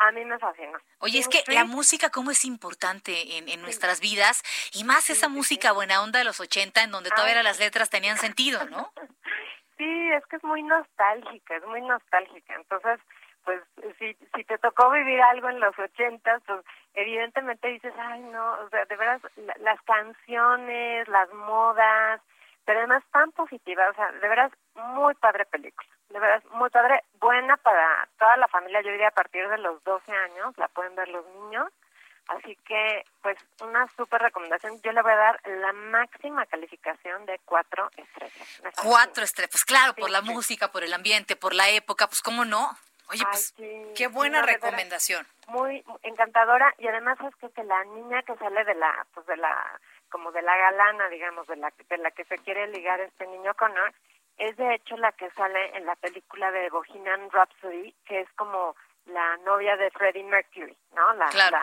A mí me fascina. Oye, es que la música cómo es importante en, en nuestras vidas y más esa música buena onda de los 80 en donde todavía las letras tenían sentido, ¿no? Sí, es que es muy nostálgica, es muy nostálgica. Entonces, pues si, si te tocó vivir algo en los ochentas, pues evidentemente dices, ay no, o sea, de veras, las canciones, las modas, pero además tan positiva, o sea, de veras, muy padre película, de veras, muy padre, buena para toda la familia, yo diría a partir de los 12 años, la pueden ver los niños, así que, pues, una súper recomendación, yo le voy a dar la máxima calificación de cuatro estrellas. Cuatro estrellas, pues claro, por la música, por el ambiente, por la época, pues cómo no. Oye, pues, qué buena recomendación. Muy encantadora. Y además es que, que la niña que sale de la, pues de la, como de la galana, digamos, de la, de la que se quiere ligar este niño Connor, es de hecho la que sale en la película de Bohemian Rhapsody, que es como la novia de Freddie Mercury, ¿no? La, claro.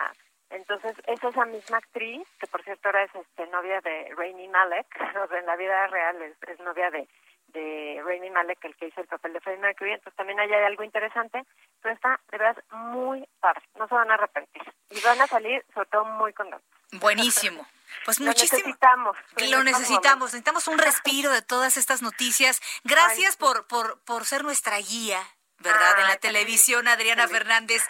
entonces es esa misma actriz, que por cierto ahora es este, novia de Rainy Malek, o sea, en la vida real es, es novia de de Rainy Malek, el que hizo el papel de Freddie Mercury, entonces también allá hay algo interesante, pero está de verdad muy padre, no se van a arrepentir y van a salir sobre todo muy contentos. Buenísimo. Pues muchísimo. Lo necesitamos. Lo necesitamos. Necesitamos un respiro de todas estas noticias. Gracias por, por, por ser nuestra guía, ¿verdad? en la televisión, Adriana Fernández.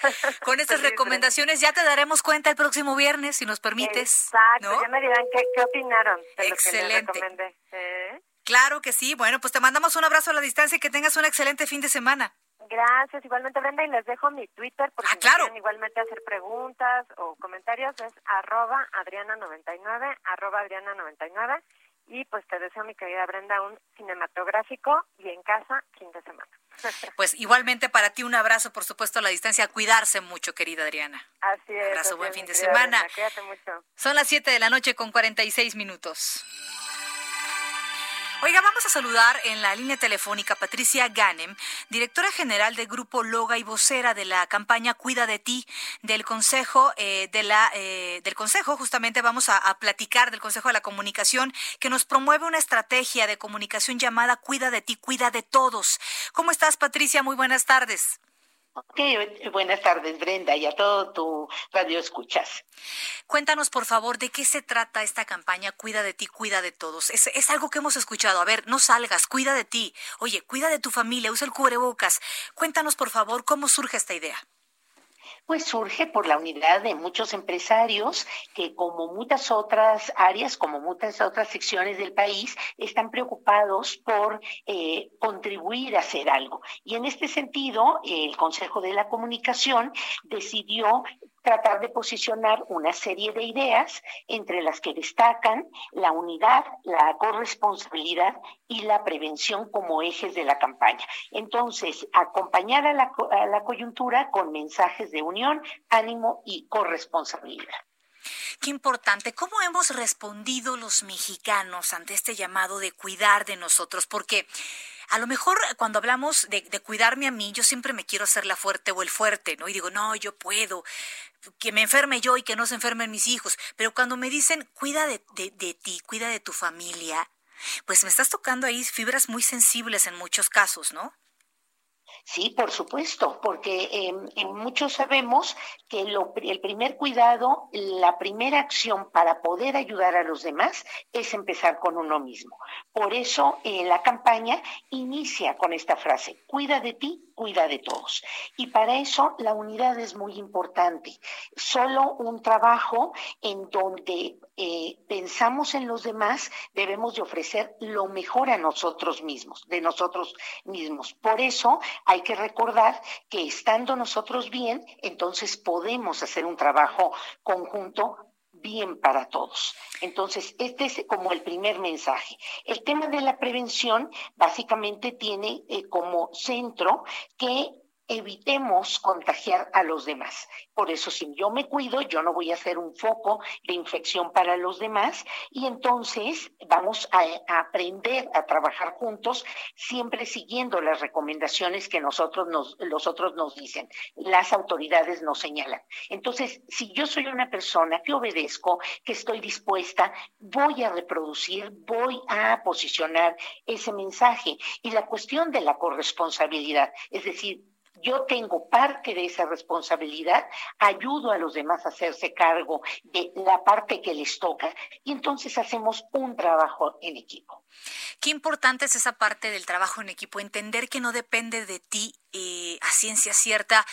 Con estas recomendaciones ya te daremos cuenta el próximo viernes, si nos permites. Exacto, ya me dirán qué, qué opinaron de Excelente. Lo que ¿Eh? Claro que sí. Bueno, pues te mandamos un abrazo a la distancia y que tengas un excelente fin de semana. Gracias, igualmente Brenda, y les dejo mi Twitter porque ah, claro. quieren igualmente hacer preguntas o comentarios, es arroba adriana99, arroba adriana99, y pues te deseo, mi querida Brenda, un cinematográfico y en casa fin de semana. Pues igualmente para ti un abrazo, por supuesto, a la distancia. Cuidarse mucho, querida Adriana. Así es. Abrazo, buen fin de semana. Cuídate mucho. Son las 7 de la noche con 46 minutos. Oiga, vamos a saludar en la línea telefónica Patricia Ganem, directora general del Grupo Loga y vocera de la campaña Cuida de ti del Consejo eh, de la eh, del Consejo. Justamente vamos a, a, platicar del Consejo de la Comunicación que nos promueve una estrategia de comunicación llamada Cuida de ti, cuida de todos. ¿Cómo estás, Patricia? Muy buenas tardes. Ok, buenas tardes Brenda y a todo tu radio escuchas. Cuéntanos por favor de qué se trata esta campaña Cuida de ti, cuida de todos. Es, es, algo que hemos escuchado. A ver, no salgas, cuida de ti. Oye, cuida de tu familia, usa el cubrebocas. Cuéntanos por favor cómo surge esta idea pues surge por la unidad de muchos empresarios que como muchas otras áreas, como muchas otras secciones del país, están preocupados por eh, contribuir a hacer algo. Y en este sentido, el Consejo de la Comunicación decidió tratar de posicionar una serie de ideas entre las que destacan la unidad, la corresponsabilidad y la prevención como ejes de la campaña. Entonces, acompañar a la, a la coyuntura con mensajes de unión, ánimo y corresponsabilidad. Qué importante. ¿Cómo hemos respondido los mexicanos ante este llamado de cuidar de nosotros? Porque a lo mejor cuando hablamos de, de, cuidarme a mí, yo siempre me quiero hacer la fuerte o el fuerte, ¿no? Y digo, no, yo puedo, que me enferme yo y que no se enfermen mis hijos. Pero cuando me dicen, cuida de, de, de ti, cuida de tu familia, pues me estás tocando ahí fibras muy sensibles en muchos casos, ¿no? Sí, por supuesto, porque eh, muchos sabemos que el primer cuidado, la primera acción para poder ayudar a los demás es empezar con uno mismo. Por eso eh, la campaña inicia con esta frase, cuida de ti, cuida de todos. Y para eso la unidad es muy importante. Solo un trabajo en donde eh, pensamos en los demás, debemos de ofrecer lo mejor a nosotros mismos, de nosotros mismos. Por eso hay que recordar que estando nosotros bien, entonces podemos hacer un trabajo conjunto bien para todos. Entonces, este es como el primer mensaje. El tema de la prevención básicamente tiene eh, como centro que evitemos contagiar a los demás. Por eso, si yo me cuido, yo no voy a ser un foco de infección para los demás y entonces vamos a, a aprender a trabajar juntos, siempre siguiendo las recomendaciones que nosotros nos, los otros nos dicen, las autoridades nos señalan. Entonces, si yo soy una persona que obedezco, que estoy dispuesta, voy a reproducir, voy a posicionar ese mensaje. Y la cuestión de la corresponsabilidad, es decir, yo tengo parte de esa responsabilidad, ayudo a los demás a hacerse cargo de la parte que les toca y entonces hacemos un trabajo en equipo. Qué importante es esa parte del trabajo en equipo, entender que no depende de ti eh, a ciencia cierta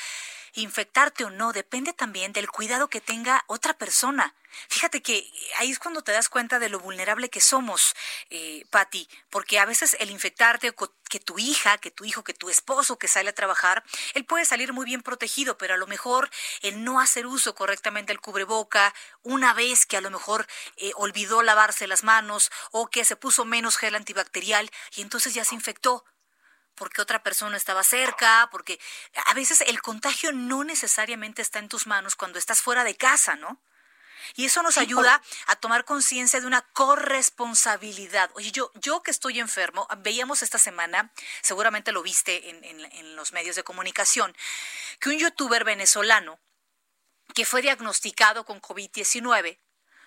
infectarte o no, depende también del cuidado que tenga otra persona. Fíjate que ahí es cuando te das cuenta de lo vulnerable que somos, eh, Patti, porque a veces el infectarte, que tu hija, que tu hijo, que tu esposo que sale a trabajar, él puede salir muy bien protegido, pero a lo mejor el no hacer uso correctamente del cubreboca, una vez que a lo mejor eh, olvidó lavarse las manos o que se puso menos gel antibacterial y entonces ya se infectó porque otra persona estaba cerca, porque a veces el contagio no necesariamente está en tus manos cuando estás fuera de casa, ¿no? Y eso nos ayuda a tomar conciencia de una corresponsabilidad. Oye, yo, yo que estoy enfermo, veíamos esta semana, seguramente lo viste en, en, en los medios de comunicación, que un youtuber venezolano que fue diagnosticado con COVID-19,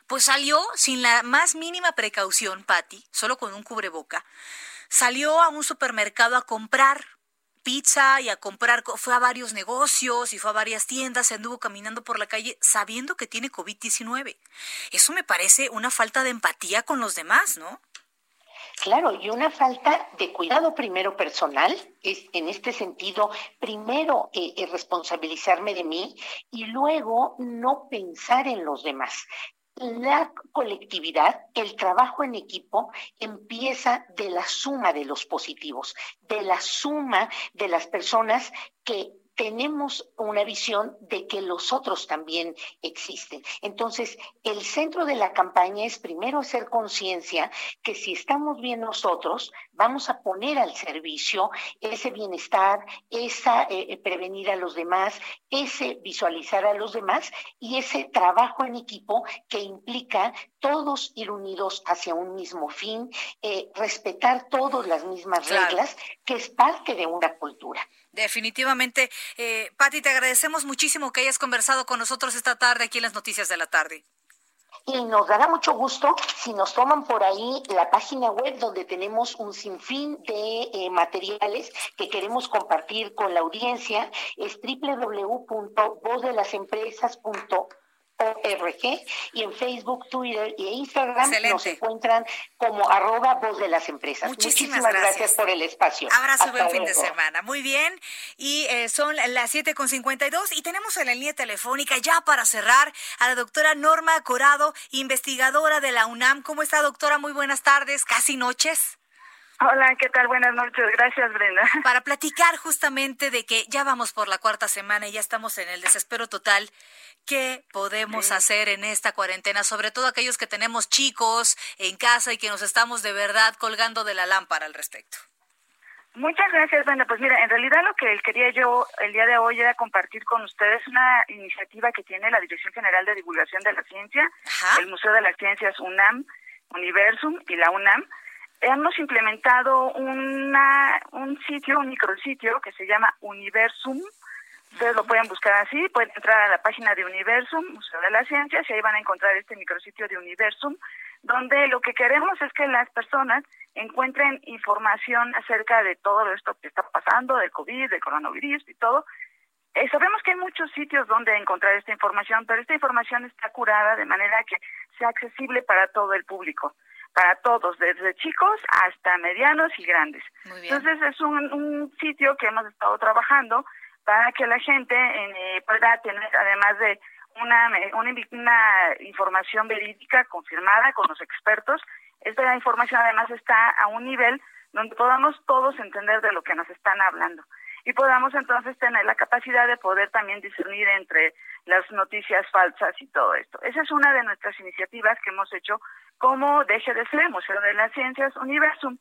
pues salió sin la más mínima precaución, Patti, solo con un cubreboca, salió a un supermercado a comprar pizza y a comprar, fue a varios negocios y fue a varias tiendas, se anduvo caminando por la calle sabiendo que tiene COVID-19. Eso me parece una falta de empatía con los demás, ¿no? Claro, y una falta de cuidado primero personal, es en este sentido, primero eh, eh, responsabilizarme de mí y luego no pensar en los demás la colectividad, el trabajo en equipo empieza de la suma de los positivos, de la suma de las personas que tenemos una visión de que los otros también existen. Entonces, el centro de la campaña es primero hacer conciencia que si estamos bien nosotros, vamos a poner al servicio ese bienestar, esa eh, eh, prevenir a los demás, ese visualizar a los demás y ese trabajo en equipo que implica todos ir unidos hacia un mismo fin, eh, respetar todas las mismas reglas, que es parte de una cultura. Definitivamente. Eh, Patti, te agradecemos muchísimo que hayas conversado con nosotros esta tarde aquí en las noticias de la tarde. Y nos dará mucho gusto si nos toman por ahí la página web donde tenemos un sinfín de eh, materiales que queremos compartir con la audiencia. Es www.vozdelasempresas.com ORG y en Facebook, Twitter e Instagram nos encuentran como arroba voz de las empresas. Muchísimas, gracias. por el espacio. Abrazo, buen fin de semana. Muy bien. Y eh, son las 7.52 y tenemos en la línea telefónica ya para cerrar a la doctora Norma Corado, investigadora de la UNAM. ¿Cómo está, doctora? Muy buenas tardes, casi noches. Hola, ¿qué tal? Buenas noches. Gracias, Brenda. Para platicar justamente de que ya vamos por la cuarta semana y ya estamos en el desespero total. ¿Qué podemos hacer en esta cuarentena? Sobre todo aquellos que tenemos chicos en casa y que nos estamos de verdad colgando de la lámpara al respecto. Muchas gracias, Brenda. Pues mira, en realidad lo que quería yo el día de hoy era compartir con ustedes una iniciativa que tiene la Dirección General de Divulgación de la Ciencia, el Museo de las Ciencias UNAM, Universum y la UNAM, hemos implementado una, un sitio, un micrositio que se llama Universum. Ustedes lo pueden buscar así, pueden entrar a la página de Universum, Museo de las Ciencias, y ahí van a encontrar este micrositio de Universum, donde lo que queremos es que las personas encuentren información acerca de todo esto que está pasando, del COVID, del coronavirus y todo. Eh, sabemos que hay muchos sitios donde encontrar esta información, pero esta información está curada de manera que sea accesible para todo el público para todos, desde chicos hasta medianos y grandes. Entonces es un, sitio que hemos estado trabajando para que la gente eh, pueda tener, además de una, una, una información verídica confirmada con los expertos, esta información además está a un nivel donde podamos todos entender de lo que nos están hablando y podamos entonces tener la capacidad de poder también discernir entre las noticias falsas y todo esto. Esa es una de nuestras iniciativas que hemos hecho como DGDC, Museo de las Ciencias Universum.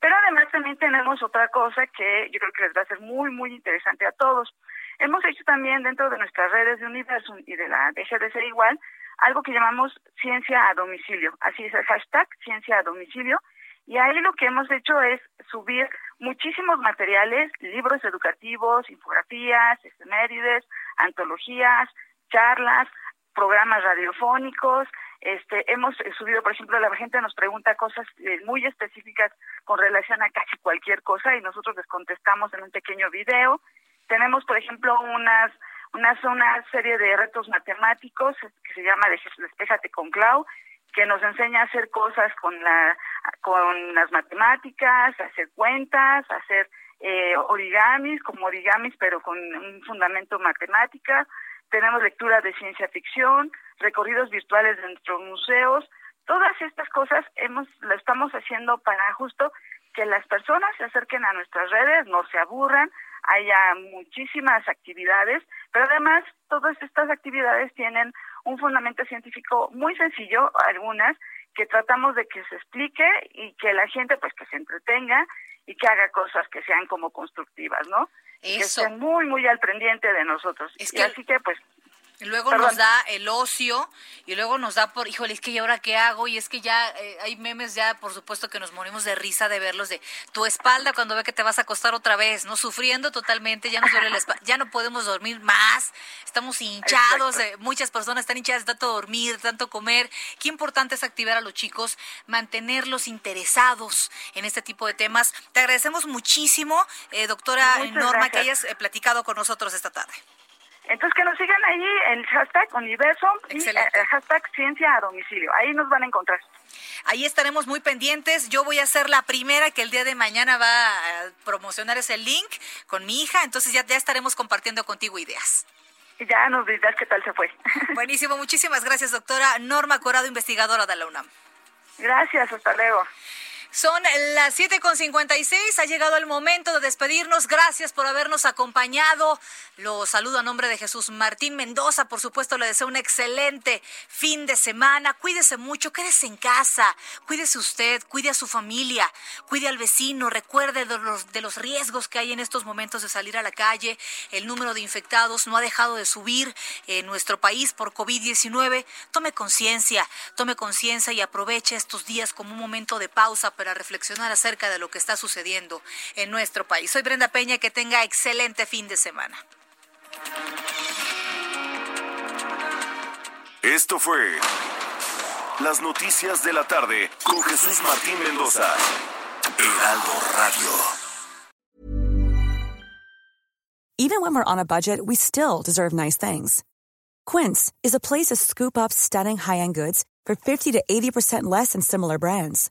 Pero además también tenemos otra cosa que yo creo que les va a ser muy, muy interesante a todos. Hemos hecho también dentro de nuestras redes de Universum y de la DGDC igual, algo que llamamos ciencia a domicilio. Así es el hashtag ciencia a domicilio. Y ahí lo que hemos hecho es subir muchísimos materiales, libros educativos, infografías, efemérides, antologías, charlas, programas radiofónicos, este, hemos subido, por ejemplo, la gente nos pregunta cosas eh, muy específicas con relación a casi cualquier cosa y nosotros les contestamos en un pequeño video. Tenemos, por ejemplo, unas una, una serie de retos matemáticos que se llama Despéjate con Clau, que nos enseña a hacer cosas con la con las matemáticas, hacer cuentas, hacer eh, origamis, como origamis, pero con un fundamento matemática. Tenemos lectura de ciencia ficción, recorridos virtuales de nuestros museos. Todas estas cosas hemos lo estamos haciendo para justo que las personas se acerquen a nuestras redes, no se aburran, haya muchísimas actividades, pero además todas estas actividades tienen un fundamento científico muy sencillo, algunas que tratamos de que se explique y que la gente pues que se entretenga y que haga cosas que sean como constructivas, ¿no? Que estén muy, muy al pendiente de nosotros. y así que pues Luego nos da el ocio y luego nos da por, híjole, es que ¿y ahora qué hago? Y es que ya eh, hay memes ya, por supuesto, que nos morimos de risa de verlos de tu espalda cuando ve que te vas a acostar otra vez, ¿no? Sufriendo totalmente, ya nos duele la espalda, ya no podemos dormir más, estamos hinchados, eh, muchas personas están hinchadas de tanto dormir, tanto comer. Qué importante es activar a los chicos, mantenerlos interesados en este tipo de temas. Te agradecemos muchísimo, eh, doctora Norma, que hayas platicado con nosotros esta tarde. Entonces que nos sigan ahí el hashtag universo y el eh, hashtag ciencia a domicilio. Ahí nos van a encontrar. Ahí estaremos muy pendientes. Yo voy a ser la primera que el día de mañana va a promocionar ese link con mi hija. Entonces ya, ya estaremos compartiendo contigo ideas. Y ya nos dirás qué tal se fue. Buenísimo. Muchísimas gracias, doctora Norma Corado, investigadora de la UNAM. Gracias. Hasta luego. Son las 7.56, ha llegado el momento de despedirnos. Gracias por habernos acompañado. Lo saludo a nombre de Jesús Martín Mendoza. Por supuesto, le deseo un excelente fin de semana. Cuídese mucho, quédese en casa. Cuídese usted, cuide a su familia, cuide al vecino. Recuerde de los, de los riesgos que hay en estos momentos de salir a la calle. El número de infectados no ha dejado de subir en nuestro país por COVID-19. Tome conciencia, tome conciencia y aproveche estos días como un momento de pausa para reflexionar acerca de lo que está sucediendo en nuestro país. Soy Brenda Peña, que tenga excelente fin de semana. Esto fue Las Noticias de la Tarde con Jesús Martín Mendoza. Heraldo Radio. Even when we're on a budget, we still deserve nice things. Quince is a place to scoop up stunning high-end goods for 50 to 80% less than similar brands.